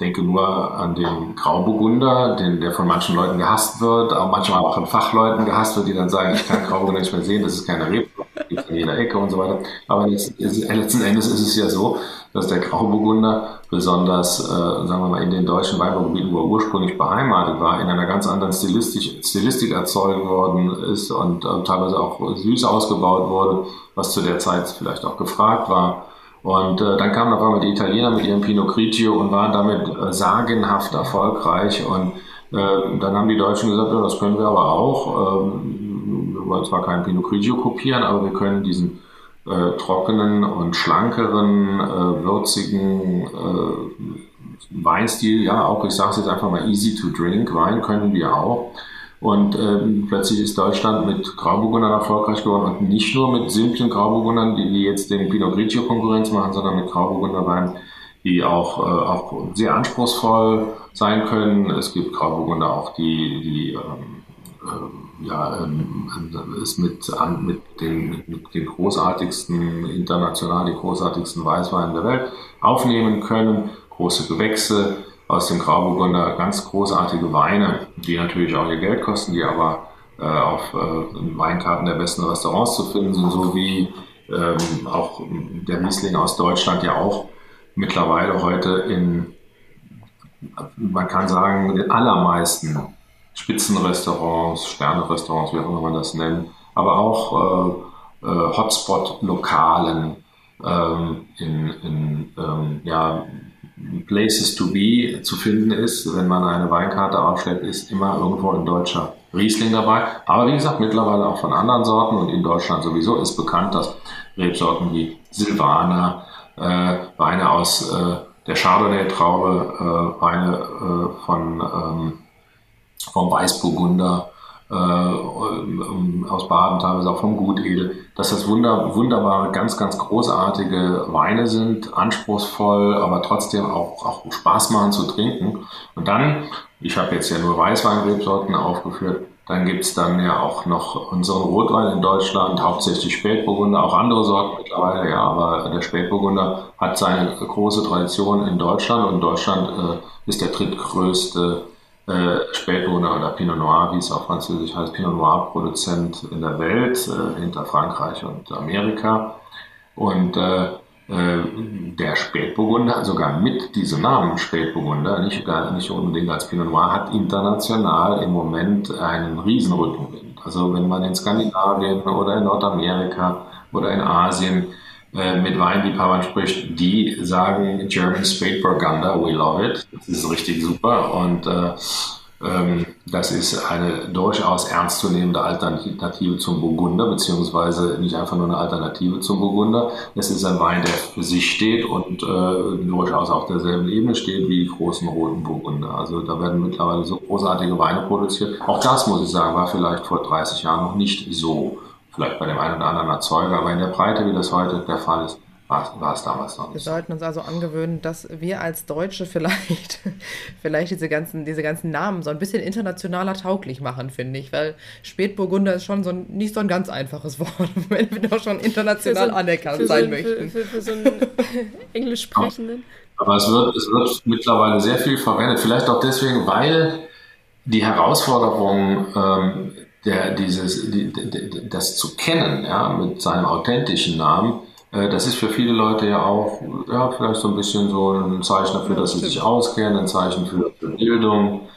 denke nur an den Grauburgunder, den, der von manchen Leuten gehasst wird, auch manchmal auch von Fachleuten gehasst wird, die dann sagen, ich kann Grauburgunder nicht mehr sehen, das ist keine Rebe, gibt in jeder Ecke und so weiter. Aber letzten Endes ist es ja so, dass der Grauburgunder besonders, äh, sagen wir mal, in den deutschen Weinbaugebieten, wo er ursprünglich beheimatet war, in einer ganz anderen Stilistik, Stilistik erzeugt worden ist und äh, teilweise auch süß ausgebaut wurde, was zu der Zeit vielleicht auch gefragt war. Und äh, dann kamen auf einmal die Italiener mit ihrem Pinot Grigio und waren damit äh, sagenhaft erfolgreich. Und äh, dann haben die Deutschen gesagt, ja, das können wir aber auch. Ähm, wir wollen zwar keinen Pinot Grigio kopieren, aber wir können diesen äh, trockenen und schlankeren, äh, würzigen äh, Weinstil, ja, auch ich sage es jetzt einfach mal easy to drink, Wein können wir auch. Und ähm, plötzlich ist Deutschland mit Grauburgundern erfolgreich geworden und nicht nur mit simplen Grauburgundern, die, jetzt dem Pinot Grigio Konkurrenz machen, sondern mit Grauburgunderweinen, die auch, äh, auch sehr anspruchsvoll sein können. Es gibt Grauburgunder auch, die, die ähm, äh, ja, ähm, es mit, an, mit, den, mit den großartigsten, international die großartigsten Weißweinen der Welt aufnehmen können, große Gewächse, aus dem Grauburgunder ganz großartige Weine, die natürlich auch ihr Geld kosten, die aber äh, auf äh, Weinkarten der besten Restaurants zu finden sind, so wie ähm, auch der Riesling aus Deutschland ja auch mittlerweile heute in, man kann sagen, den allermeisten Spitzenrestaurants, Sternerestaurants, wie auch immer man das nennt, aber auch äh, äh Hotspot-Lokalen ähm, in, in ähm, ja, Places to be zu finden ist, wenn man eine Weinkarte aufschlägt, ist immer irgendwo ein deutscher Riesling dabei. Aber wie gesagt, mittlerweile auch von anderen Sorten und in Deutschland sowieso ist bekannt, dass Rebsorten wie Silvaner, äh, Weine aus äh, der Chardonnay-Traube, äh, Weine äh, von, ähm, vom Weißburgunder, äh, aus Baden, teilweise auch vom Gutedel, dass das wunder, wunderbare, ganz, ganz großartige Weine sind, anspruchsvoll, aber trotzdem auch, auch Spaß machen zu trinken. Und dann, ich habe jetzt ja nur Weißweinrebsorten aufgeführt, dann gibt's dann ja auch noch unseren Rotwein in Deutschland, hauptsächlich Spätburgunder, auch andere Sorten mittlerweile, ja, aber der Spätburgunder hat seine große Tradition in Deutschland und Deutschland äh, ist der drittgrößte äh, Spätburgunder oder Pinot Noir, wie es auf Französisch heißt, Pinot Noir Produzent in der Welt, äh, hinter Frankreich und Amerika. Und äh, äh, der Spätburgunder, sogar mit diesem Namen Spätburgunder, nicht, gar, nicht unbedingt als Pinot Noir, hat international im Moment einen Riesenrückenwind. Also wenn man in Skandinavien oder in Nordamerika oder in Asien mit Weinliebhabern spricht, die sagen German Spade Burgunder, we love it. Das ist richtig super und äh, ähm, das ist eine durchaus ernstzunehmende Alternative zum Burgunder, beziehungsweise nicht einfach nur eine Alternative zum Burgunder. Es ist ein Wein, der für sich steht und äh, durchaus auf derselben Ebene steht wie die großen roten Burgunder. Also da werden mittlerweile so großartige Weine produziert. Auch das, muss ich sagen, war vielleicht vor 30 Jahren noch nicht so vielleicht bei dem einen oder anderen Erzeuger, aber in der Breite, wie das heute der Fall ist, war, es damals noch nicht. Wir sollten uns also angewöhnen, dass wir als Deutsche vielleicht, [LAUGHS] vielleicht diese, ganzen, diese ganzen Namen so ein bisschen internationaler tauglich machen, finde ich, weil Spätburgunder ist schon so ein, nicht so ein ganz einfaches [LAUGHS] Wort, wenn wir doch schon international so, anerkannt sein so, möchten. Für, für, für, so einen [LAUGHS] Englisch sprechenden. Aber es wird, es wird mittlerweile sehr viel verwendet, vielleicht auch deswegen, weil die Herausforderung ähm, der, dieses, die, das zu kennen, ja, mit seinem authentischen Namen, äh, das ist für viele Leute ja auch, ja, vielleicht so ein bisschen so ein Zeichen dafür, dass sie sich auskennen, ein Zeichen für, Bildung.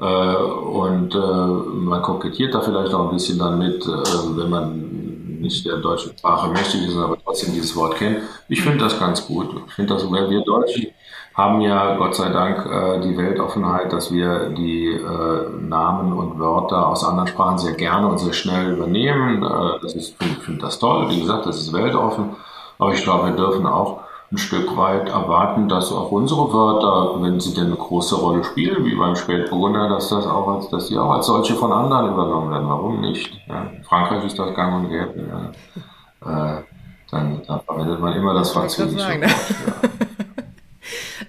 Äh, und äh, man kokettiert da vielleicht auch ein bisschen dann mit, äh, wenn man nicht der deutschen Sprache mächtig ist, aber trotzdem dieses Wort kennt. Ich finde das ganz gut. Ich finde das, wenn wir Deutschen haben ja Gott sei Dank äh, die Weltoffenheit, dass wir die äh, Namen und Wörter aus anderen Sprachen sehr gerne und sehr schnell übernehmen. Äh, das ist, finde find das toll. Wie gesagt, das ist weltoffen. Aber ich glaube, wir dürfen auch ein Stück weit erwarten, dass auch unsere Wörter, wenn sie denn eine große Rolle spielen, wie beim Spätburgunder, dass das auch als, dass die auch als solche von anderen übernommen werden. Warum nicht? Ja, in Frankreich ist das gang und gäbe. Ja. Äh, dann, dann, verwendet man immer das Französische. Ja.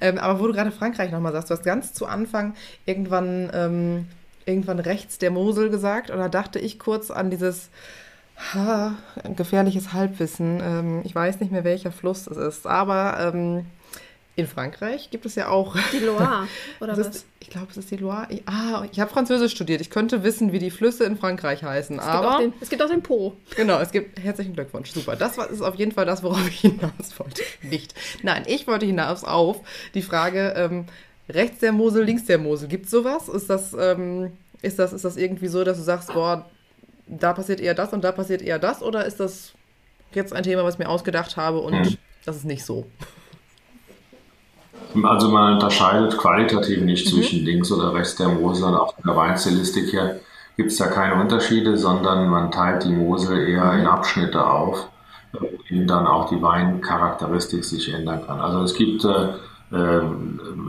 Ähm, aber wo du gerade Frankreich nochmal sagst, du hast ganz zu Anfang irgendwann, ähm, irgendwann rechts der Mosel gesagt und da dachte ich kurz an dieses Ha, gefährliches Halbwissen. Ähm, ich weiß nicht mehr, welcher Fluss es ist, aber ähm, in Frankreich gibt es ja auch. Die Loire, [LAUGHS] oder was? Ist, ich glaube, es ist die Loire. Ich, ah, ich habe Französisch studiert. Ich könnte wissen, wie die Flüsse in Frankreich heißen. Es, aber, gibt, den, es gibt auch den Po. Genau, es gibt. Herzlichen Glückwunsch. Super. Das ist auf jeden Fall das, worauf ich hinaus wollte. [LAUGHS] Nicht. Nein, ich wollte hinaus auf die Frage: ähm, rechts der Mosel, links der Mosel. Gibt es sowas? Ist das, ähm, ist, das, ist das irgendwie so, dass du sagst, boah, da passiert eher das und da passiert eher das? Oder ist das jetzt ein Thema, was ich mir ausgedacht habe und hm. das ist nicht so? Also man unterscheidet qualitativ nicht mhm. zwischen links oder rechts der Mosel und auch in der Weinstilistik her gibt es da keine Unterschiede, sondern man teilt die Mosel eher in Abschnitte auf, in denen dann auch die Weincharakteristik sich ändern kann. Also es gibt äh, äh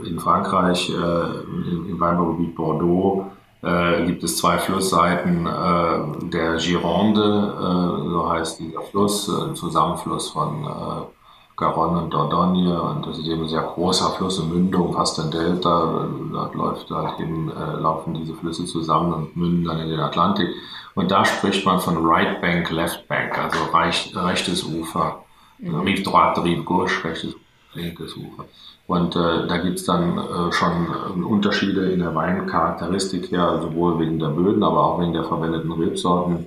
in Frankreich, äh, im Weinbaugebiet Bordeaux, äh, gibt es zwei Flussseiten äh, der Gironde, äh, so heißt dieser Fluss, ein Zusammenfluss von äh, Garonne und Dordogne und das ist eben ein sehr großer Fluss, eine Mündung, fast ein Delta. Dort läuft halt eben, äh, laufen diese Flüsse zusammen und münden dann in den Atlantik. Und da spricht man von Right Bank, Left Bank, also reich, rechtes Ufer. Mhm. Rive droite, rive gauche, rechtes, linkes Ufer. Und äh, da gibt's dann äh, schon Unterschiede in der Weincharakteristik her, sowohl wegen der Böden, aber auch wegen der verwendeten Rebsorten.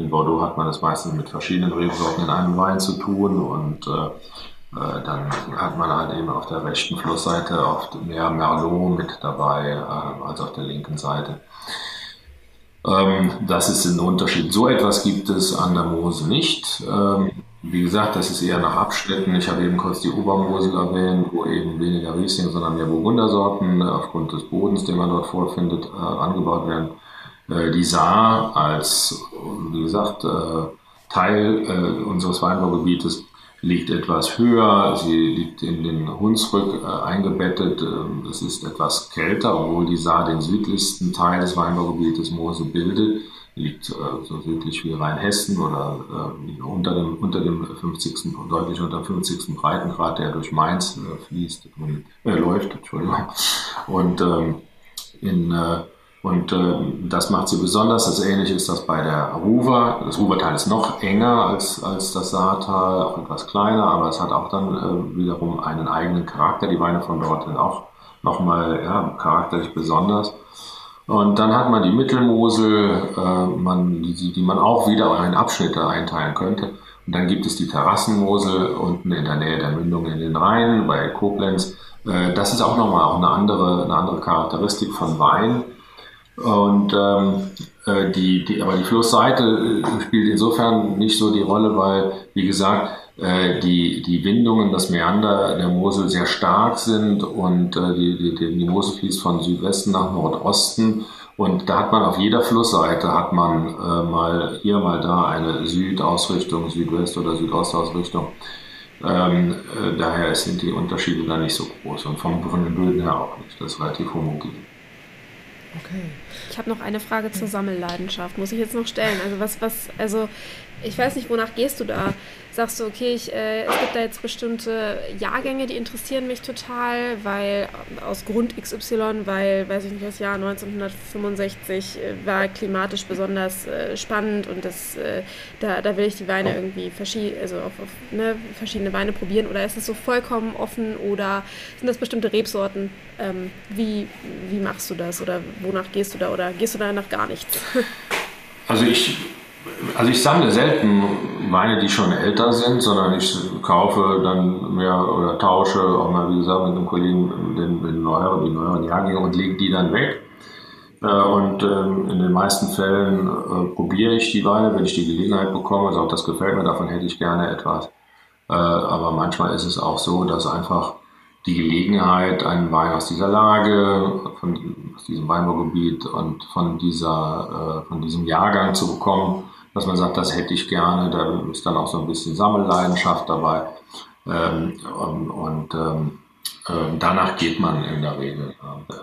In Bordeaux hat man es meistens mit verschiedenen Rebsorten in einem Wein zu tun und äh, äh, dann hat man halt eben auf der rechten Flussseite oft mehr Merlot mit dabei äh, als auf der linken Seite. Ähm, das ist ein Unterschied. So etwas gibt es an der Mosel nicht. Ähm, wie gesagt, das ist eher nach Abschnitten. Ich habe eben kurz die Obermosel erwähnt, wo eben weniger Riesling, sondern mehr Burgundersorten äh, aufgrund des Bodens, den man dort vorfindet, äh, angebaut werden. Die Saar als, wie gesagt, äh, Teil äh, unseres Weinbaugebietes liegt etwas höher. Sie liegt in den Hunsrück äh, eingebettet. Ähm, es ist etwas kälter, obwohl die Saar den südlichsten Teil des Weinbaugebietes Mose bildet liegt so südlich wie Rheinhessen oder unter, dem, unter dem 50. deutlich unter dem 50. Breitengrad, der durch Mainz fließt, äh, läuft, Entschuldigung. Und ähm, in äh, und äh, das macht sie besonders. Das Ähnliche ist das bei der Ruwer. Das Ruwertal ist noch enger als, als das Saartal, auch etwas kleiner, aber es hat auch dann äh, wiederum einen eigenen Charakter. Die Weine von dort sind auch nochmal ja, charakterlich besonders. Und dann hat man die Mittelmosel, äh, man, die, die man auch wieder in Abschnitte einteilen könnte. Und dann gibt es die Terrassenmosel unten in der Nähe der Mündung in den Rhein bei Koblenz. Äh, das ist auch nochmal auch eine andere, eine andere Charakteristik von Wein. Und ähm, äh, die, die, aber die Flussseite äh, spielt insofern nicht so die Rolle, weil, wie gesagt, äh, die, die Windungen, das Meander der Mosel sehr stark sind und äh, die, die, die Mosel fließt von Südwesten nach Nordosten. Und da hat man auf jeder Flussseite hat man äh, mal hier, mal da eine Südausrichtung, Südwest- oder Südostausrichtung. Ähm, äh, daher sind die Unterschiede da nicht so groß und vom, von den Böden her auch nicht. Das ist relativ homogen. Okay. Ich habe noch eine Frage zur Sammelleidenschaft, muss ich jetzt noch stellen. Also was, was, also ich weiß nicht, wonach gehst du da? Sagst du, okay, ich, äh, es gibt da jetzt bestimmte Jahrgänge, die interessieren mich total, weil aus Grund XY, weil, weiß ich nicht, das Jahr 1965 äh, war klimatisch besonders äh, spannend und das, äh, da, da will ich die Weine irgendwie verschied also auf, auf ne, verschiedene Weine probieren oder ist es so vollkommen offen oder sind das bestimmte Rebsorten? Ähm, wie, wie machst du das oder wonach gehst du da oder gehst du da nach gar nichts? Also ich also ich sammle selten Weine, die schon älter sind, sondern ich kaufe dann mehr oder tausche auch mal, wie gesagt, mit einem Kollegen den, den neueren, die neueren Jahrgänge und lege die dann weg. Äh, und ähm, in den meisten Fällen äh, probiere ich die Weine, wenn ich die Gelegenheit bekomme. Also auch das gefällt mir, davon hätte ich gerne etwas. Äh, aber manchmal ist es auch so, dass einfach die Gelegenheit, einen Wein aus dieser Lage, von, aus diesem Weinbaugebiet und von, dieser, von diesem Jahrgang zu bekommen, dass man sagt, das hätte ich gerne. Da ist dann auch so ein bisschen Sammelleidenschaft dabei. Ähm, und, ähm, äh, danach geht man in der Regel.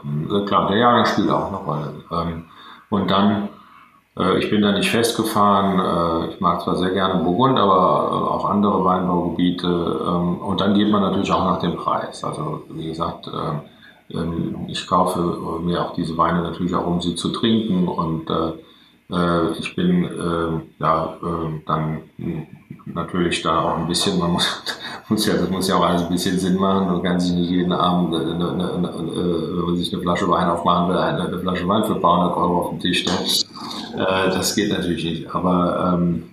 Ähm, klar, der Jahrgang spielt auch eine Rolle. Ähm, und dann, äh, ich bin da nicht festgefahren. Äh, ich mag zwar sehr gerne Burgund, aber äh, auch andere Weinbaugebiete. Ähm, und dann geht man natürlich auch nach dem Preis. Also wie gesagt, äh, ähm, ich kaufe mir auch diese Weine natürlich auch, um sie zu trinken und äh, äh, ich bin äh, ja äh, dann natürlich da auch ein bisschen, man muss, [LAUGHS] muss ja, das muss ja auch alles ein bisschen Sinn machen. Man kann sich nicht jeden Abend, eine, eine, eine, wenn man sich eine Flasche Wein aufmachen will, eine, Flasche Wein für ein paar hundert Euro auf den Tisch stellen. Äh, das geht natürlich nicht. Aber ähm,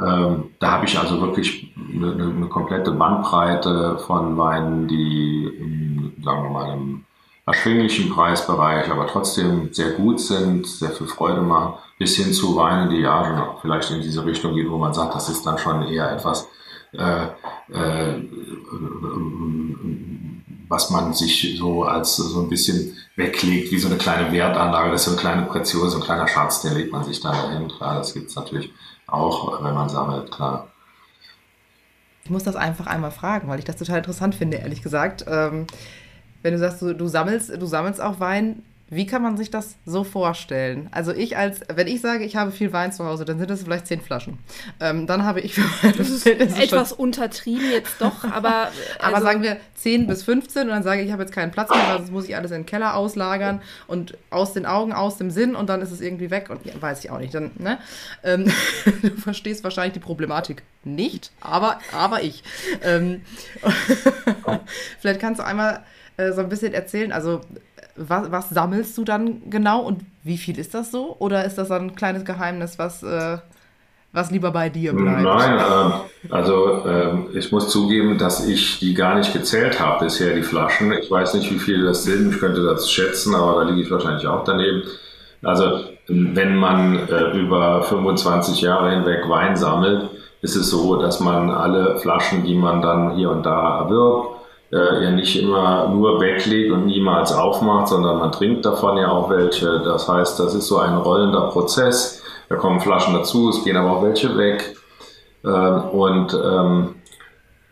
ähm, da habe ich also wirklich eine, komplette Bandbreite von Weinen, die, sagen wir mal, im erschwinglichen Preisbereich, aber trotzdem sehr gut sind, sehr viel Freude machen, bis hin zu Weinen, die ja schon vielleicht in diese Richtung gehen, wo man sagt, das ist dann schon eher etwas, äh, äh, was man sich so als so ein bisschen weglegt, wie so eine kleine Wertanlage, das ist so eine kleine Preziose, so ein kleiner Schatz, den legt man sich da dahin. Klar, das gibt es natürlich auch, wenn man sammelt, klar. Ich muss das einfach einmal fragen, weil ich das total interessant finde, ehrlich gesagt. Ähm wenn du sagst, du, du, sammelst, du sammelst auch Wein, wie kann man sich das so vorstellen? Also ich als, wenn ich sage, ich habe viel Wein zu Hause, dann sind es vielleicht zehn Flaschen. Ähm, dann habe ich für [LAUGHS] meine Das ist etwas schon, untertrieben jetzt doch, aber... [LAUGHS] aber also sagen wir zehn bis 15 und dann sage ich, ich habe jetzt keinen Platz mehr, weil sonst muss ich alles in den Keller auslagern und aus den Augen, aus dem Sinn und dann ist es irgendwie weg und ja, weiß ich auch nicht. Dann, ne? Ähm, [LAUGHS] du verstehst wahrscheinlich die Problematik nicht, aber, aber ich. Ähm, vielleicht kannst du einmal äh, so ein bisschen erzählen? Also, was, was, sammelst du dann genau und wie viel ist das so? Oder ist das ein kleines Geheimnis, was, äh, was lieber bei dir bleibt? Nein, äh, also ähm, ich muss zugeben, dass ich die gar nicht gezählt habe bisher, die Flaschen. Ich weiß nicht, wie viele das sind, ich könnte das schätzen, aber da liege ich wahrscheinlich auch daneben. Also, wenn man äh, über 25 Jahre hinweg Wein sammelt, ist es so, dass man alle Flaschen, die man dann hier und da erwirbt, äh, ja nicht immer nur weglegt und niemals aufmacht, sondern man trinkt davon ja auch welche. Das heißt, das ist so ein rollender Prozess. Da kommen Flaschen dazu, es gehen aber auch welche weg. Ähm, und ähm,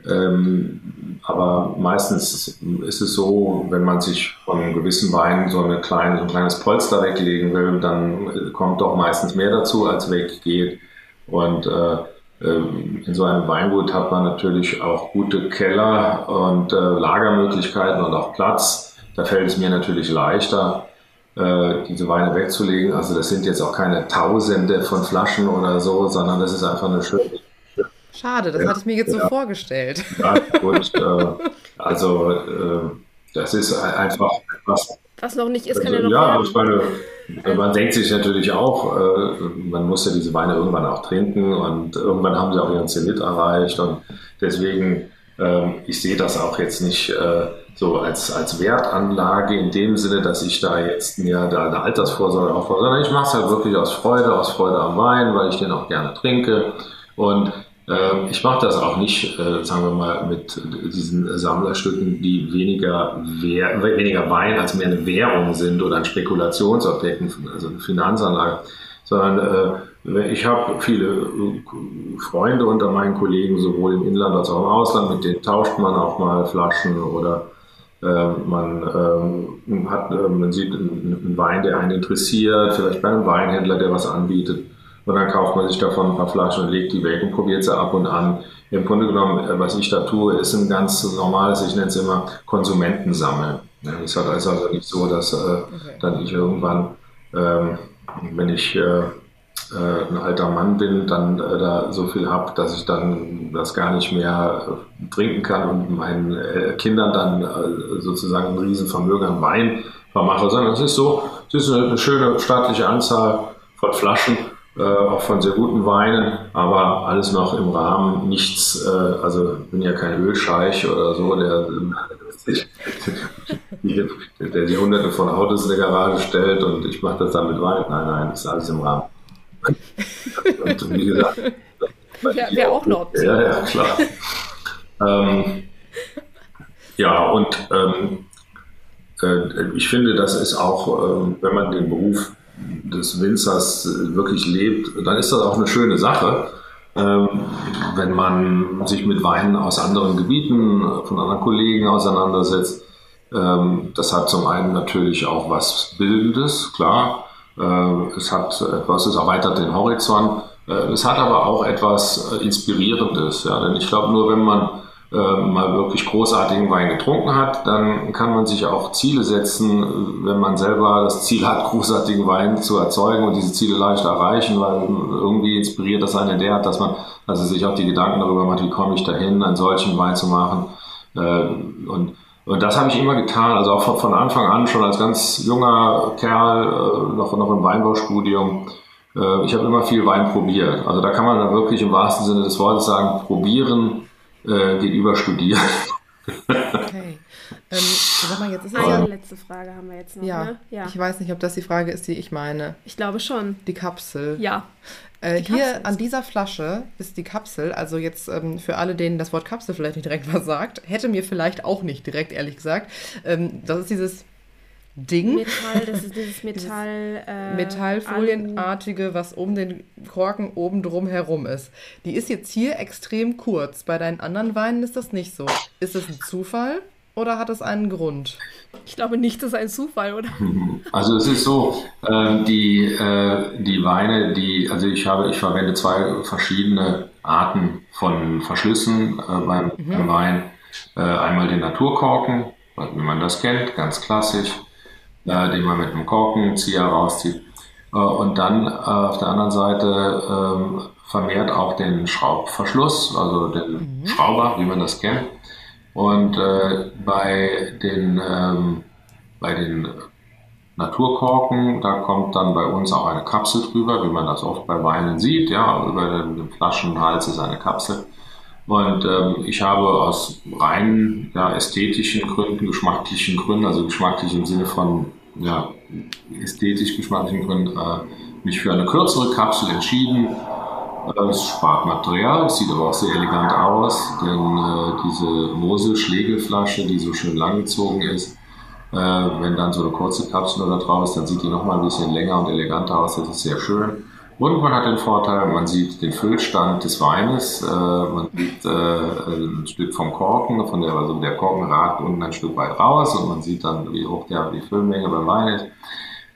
ähm, aber meistens ist es so, wenn man sich von gewissen Weinen so, eine kleine, so ein kleines Polster weglegen will, dann kommt doch meistens mehr dazu, als weggeht. Und äh, in so einem Weingut hat man natürlich auch gute Keller und äh, Lagermöglichkeiten und auch Platz. Da fällt es mir natürlich leichter, äh, diese Weine wegzulegen. Also das sind jetzt auch keine Tausende von Flaschen oder so, sondern das ist einfach eine schöne. Schade, das ja, hatte ich mir jetzt ja. so vorgestellt. Ja, gut. Äh, also äh, das ist einfach etwas. Was noch nicht ist, kann also, ja noch Ja, aber ich meine, man denkt sich natürlich auch, äh, man muss ja diese Weine irgendwann auch trinken und irgendwann haben sie auch ihren Zenit erreicht und deswegen, äh, ich sehe das auch jetzt nicht äh, so als, als Wertanlage in dem Sinne, dass ich da jetzt mir da eine Altersvorsorge aufbaue, sondern ich mache es halt wirklich aus Freude, aus Freude am Wein, weil ich den auch gerne trinke und ähm, ich mache das auch nicht, äh, sagen wir mal, mit diesen Sammlerstücken, die weniger, Wehr, weniger Wein als mehr eine Währung sind oder ein Spekulationsobjekt, also eine Finanzanlage, sondern äh, ich habe viele äh, Freunde unter meinen Kollegen, sowohl im Inland als auch im Ausland, mit denen tauscht man auch mal Flaschen oder man ähm, hat, man sieht einen Wein, der einen interessiert, vielleicht bei einem Weinhändler, der was anbietet und dann kauft man sich davon ein paar Flaschen und legt die weg und probiert sie ab und an. Im Grunde genommen, äh, was ich da tue, ist ein ganz normales, ich nenne es immer Konsumentensammeln. Es ist also nicht so, dass äh, okay. dann ich irgendwann, ähm, wenn ich äh, äh, ein alter Mann bin, dann äh, da so viel habe, dass ich dann das gar nicht mehr äh, trinken kann und meinen Kindern dann sozusagen ein Riesenvermögen an Wein vermache, sondern es ist so, es ist eine, eine schöne staatliche Anzahl von Flaschen äh, auch von sehr guten Weinen, aber alles noch im Rahmen, nichts, äh, also ich bin ja kein Ölscheich oder so, der, der die hunderte von Autos in der Garage stellt und ich mache das dann mit Wein. Nein, nein, das ist alles im Rahmen. Und wie gesagt, ja, wäre auch noch. Ja, ja, klar. ähm, ja, und ähm, äh, ich finde, das ist auch, äh, wenn man den Beruf des Winzers wirklich lebt, dann ist das auch eine schöne Sache. ähm, wenn man sich mit Weinen aus anderen Gebieten, von anderen Kollegen auseinandersetzt. Ähm, das hat zum einen natürlich auch was Bildendes, klar. Äh, es hat etwas, es erweitert den Horizont. Äh, es hat aber auch etwas äh, Inspirierendes. Ja? Denn ich glaube, nur wenn man äh, mal wirklich großartigen Wein getrunken hat, dann kann man sich auch Ziele setzen, wenn man selber das Ziel hat, [LAUGHS] großartigen Wein zu erzeugen und diese Ziele leicht erreichen, weil irgendwie inspiriert das eine derart, dass man also sich auch die Gedanken darüber macht, wie komme ich dahin, einen solchen Wein zu machen. Äh, und, und das habe ich immer getan, also auch von, von Anfang an, schon als ganz junger Kerl, äh, noch, noch im Weinbaustudium. Ich habe immer viel Wein probiert. Also da kann man dann wirklich im wahrsten Sinne des Wortes sagen, probieren äh, gegenüber studieren. Okay. Ähm, sag mal, jetzt ist Eine ja, letzte Frage haben wir jetzt noch. Ja, ne? ja, ich weiß nicht, ob das die Frage ist, die ich meine. Ich glaube schon. Die Kapsel. Ja. Äh, die hier an dieser Flasche ist die Kapsel. Also jetzt ähm, für alle, denen das Wort Kapsel vielleicht nicht direkt was sagt, hätte mir vielleicht auch nicht direkt, ehrlich gesagt. Ähm, das ist dieses Ding. Metall, das ist dieses [LAUGHS] Metall. Äh, Metallfolienartige, was um den Korken oben drum herum ist. Die ist jetzt hier extrem kurz. Bei deinen anderen Weinen ist das nicht so. Ist das ein Zufall oder hat es einen Grund? Ich glaube nicht, das ist ein Zufall, oder? [LAUGHS] Also es ist so, äh, die, äh, die Weine, die, also ich habe, ich verwende zwei verschiedene Arten von Verschlüssen äh, beim, mhm. beim Wein. Äh, einmal den Naturkorken, wie man das kennt, ganz klassisch den man mit einem Korkenzieher rauszieht. Äh, und dann äh, auf der anderen Seite ähm, vermehrt auch den Schraubverschluss, also den mhm. Schrauber, wie man das kennt. Und äh, bei den, ähm, bei den Naturkorken, da kommt dann bei uns auch eine Kapsel drüber, wie man das oft bei Weinen sieht. Ja, über dem Flaschenhals ist eine Kapsel. Und ähm, ich habe aus rein ja, ästhetischen Gründen, geschmacklichen Gründen, also geschmacklich im Sinne von ja, ästhetisch geschmacklichen Gründen, äh, mich für eine kürzere Kapsel entschieden. Äh, es spart Material, es sieht aber auch sehr elegant aus, denn äh, diese Mosel-Schlegelflasche, die so schön langgezogen ist, äh, wenn dann so eine kurze Kapsel da drauf ist, dann sieht die nochmal ein bisschen länger und eleganter aus, das ist sehr schön. Und man hat den Vorteil, man sieht den Füllstand des Weines, äh, man sieht äh, ein Stück vom Korken, von der, also der Korken ragt unten ein Stück weit raus und man sieht dann, wie hoch der, die Füllmenge beim Wein ist.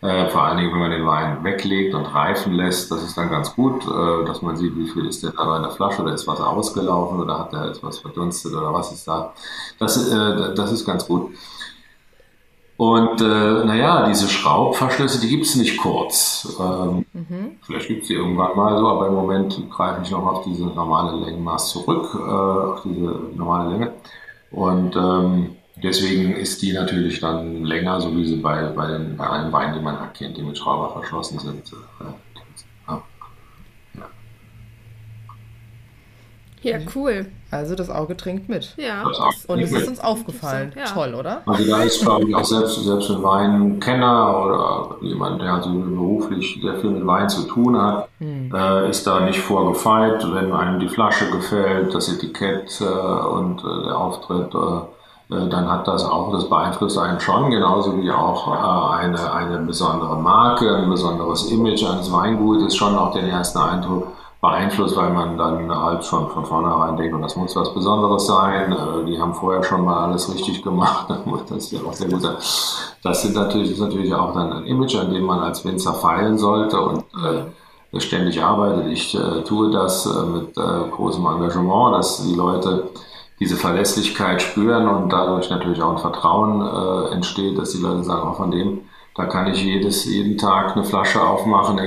Äh, vor allen Dingen, wenn man den Wein weglegt und reifen lässt, das ist dann ganz gut, äh, dass man sieht, wie viel ist der da in der Flasche, oder ist was ausgelaufen, oder hat der etwas verdunstet, oder was ist da. Das, äh, das ist ganz gut. Und äh, naja, diese Schraubverschlüsse, die gibt es nicht kurz. Ähm, mhm. Vielleicht gibt es die irgendwann mal so, aber im Moment greife ich noch auf diese normale Längenmaß zurück, äh, auf diese normale Länge. Und ähm, deswegen ist die natürlich dann länger, so wie sie bei, bei, den, bei allen Weinen, die man erkennt, die mit Schrauber verschlossen sind. Äh, Ja, cool. Also das Auge trinkt mit. Ja. Und es ist uns aufgefallen. Ja. Toll, oder? Also da ist, glaube ich, auch selbst, selbst ein Weinkenner oder jemand, der also beruflich sehr viel mit Wein zu tun hat, hm. äh, ist da nicht vorgefeilt. Wenn einem die Flasche gefällt, das Etikett äh, und äh, der Auftritt, äh, äh, dann hat das auch, das beeinflusst einen schon, genauso wie auch äh, eine, eine besondere Marke, ein besonderes Image eines Weingutes schon auch den ersten Eindruck beeinflusst, weil man dann halt schon von vornherein denkt, und das muss was Besonderes sein. Äh, die haben vorher schon mal alles richtig gemacht. [LAUGHS] Das ist ja auch sehr gut. Das sind natürlich, ist natürlich auch dann ein Image, an dem man als Winzer feilen sollte und äh, ständig arbeitet. Ich äh, tue das äh, mit äh, großem Engagement, dass die Leute diese Verlässlichkeit spüren und dadurch natürlich auch ein Vertrauen äh, entsteht, dass die Leute sagen, auch von dem da kann ich jedes, jeden Tag eine Flasche aufmachen,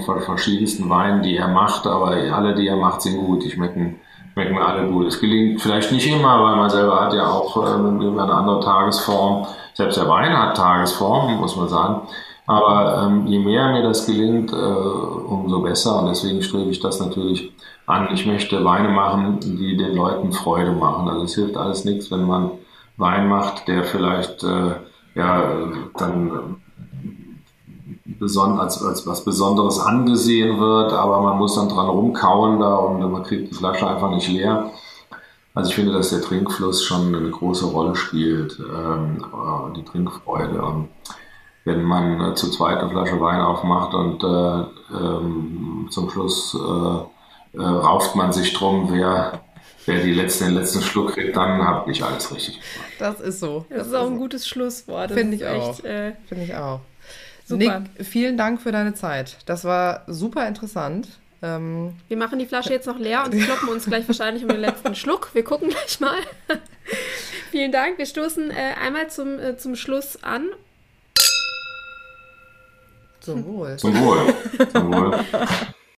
von verschiedensten Weinen, die er macht, aber alle, die er macht, sind gut. Die schmecken, schmecken alle gut. Es gelingt vielleicht nicht immer, weil man selber hat ja auch ähm, eine andere Tagesform. Selbst der Wein hat Tagesform, muss man sagen. Aber ähm, je mehr mir das gelingt, äh, umso besser. Und deswegen strebe ich das natürlich an. Ich möchte Weine machen, die den Leuten Freude machen. Also es hilft alles nichts, wenn man Wein macht, der vielleicht äh, ja, dann als, als was Besonderes angesehen wird, aber man muss dann dran rumkauen da und man kriegt die Flasche einfach nicht leer. Also ich finde, dass der Trinkfluss schon eine große Rolle spielt, ähm, äh, die Trinkfreude. Und wenn man äh, zu zweit eine Flasche Wein aufmacht und äh, ähm, zum Schluss äh, äh, rauft man sich drum, wer, wer die letzte, den letzten Schluck kriegt, dann habe ich alles richtig gemacht. Das ist so. Das, das ist auch ein so. gutes Schlusswort. Finde ich, echt, äh, Finde ich auch. Super. Nick, vielen Dank für deine Zeit. Das war super interessant. Ähm, wir machen die Flasche jetzt noch leer und kloppen uns gleich wahrscheinlich um den letzten Schluck. Wir gucken gleich mal. [LAUGHS] Vielen Dank. Wir stoßen äh, einmal zum, äh, zum Schluss an. Zum Wohl. Zum Wohl. Zum Wohl.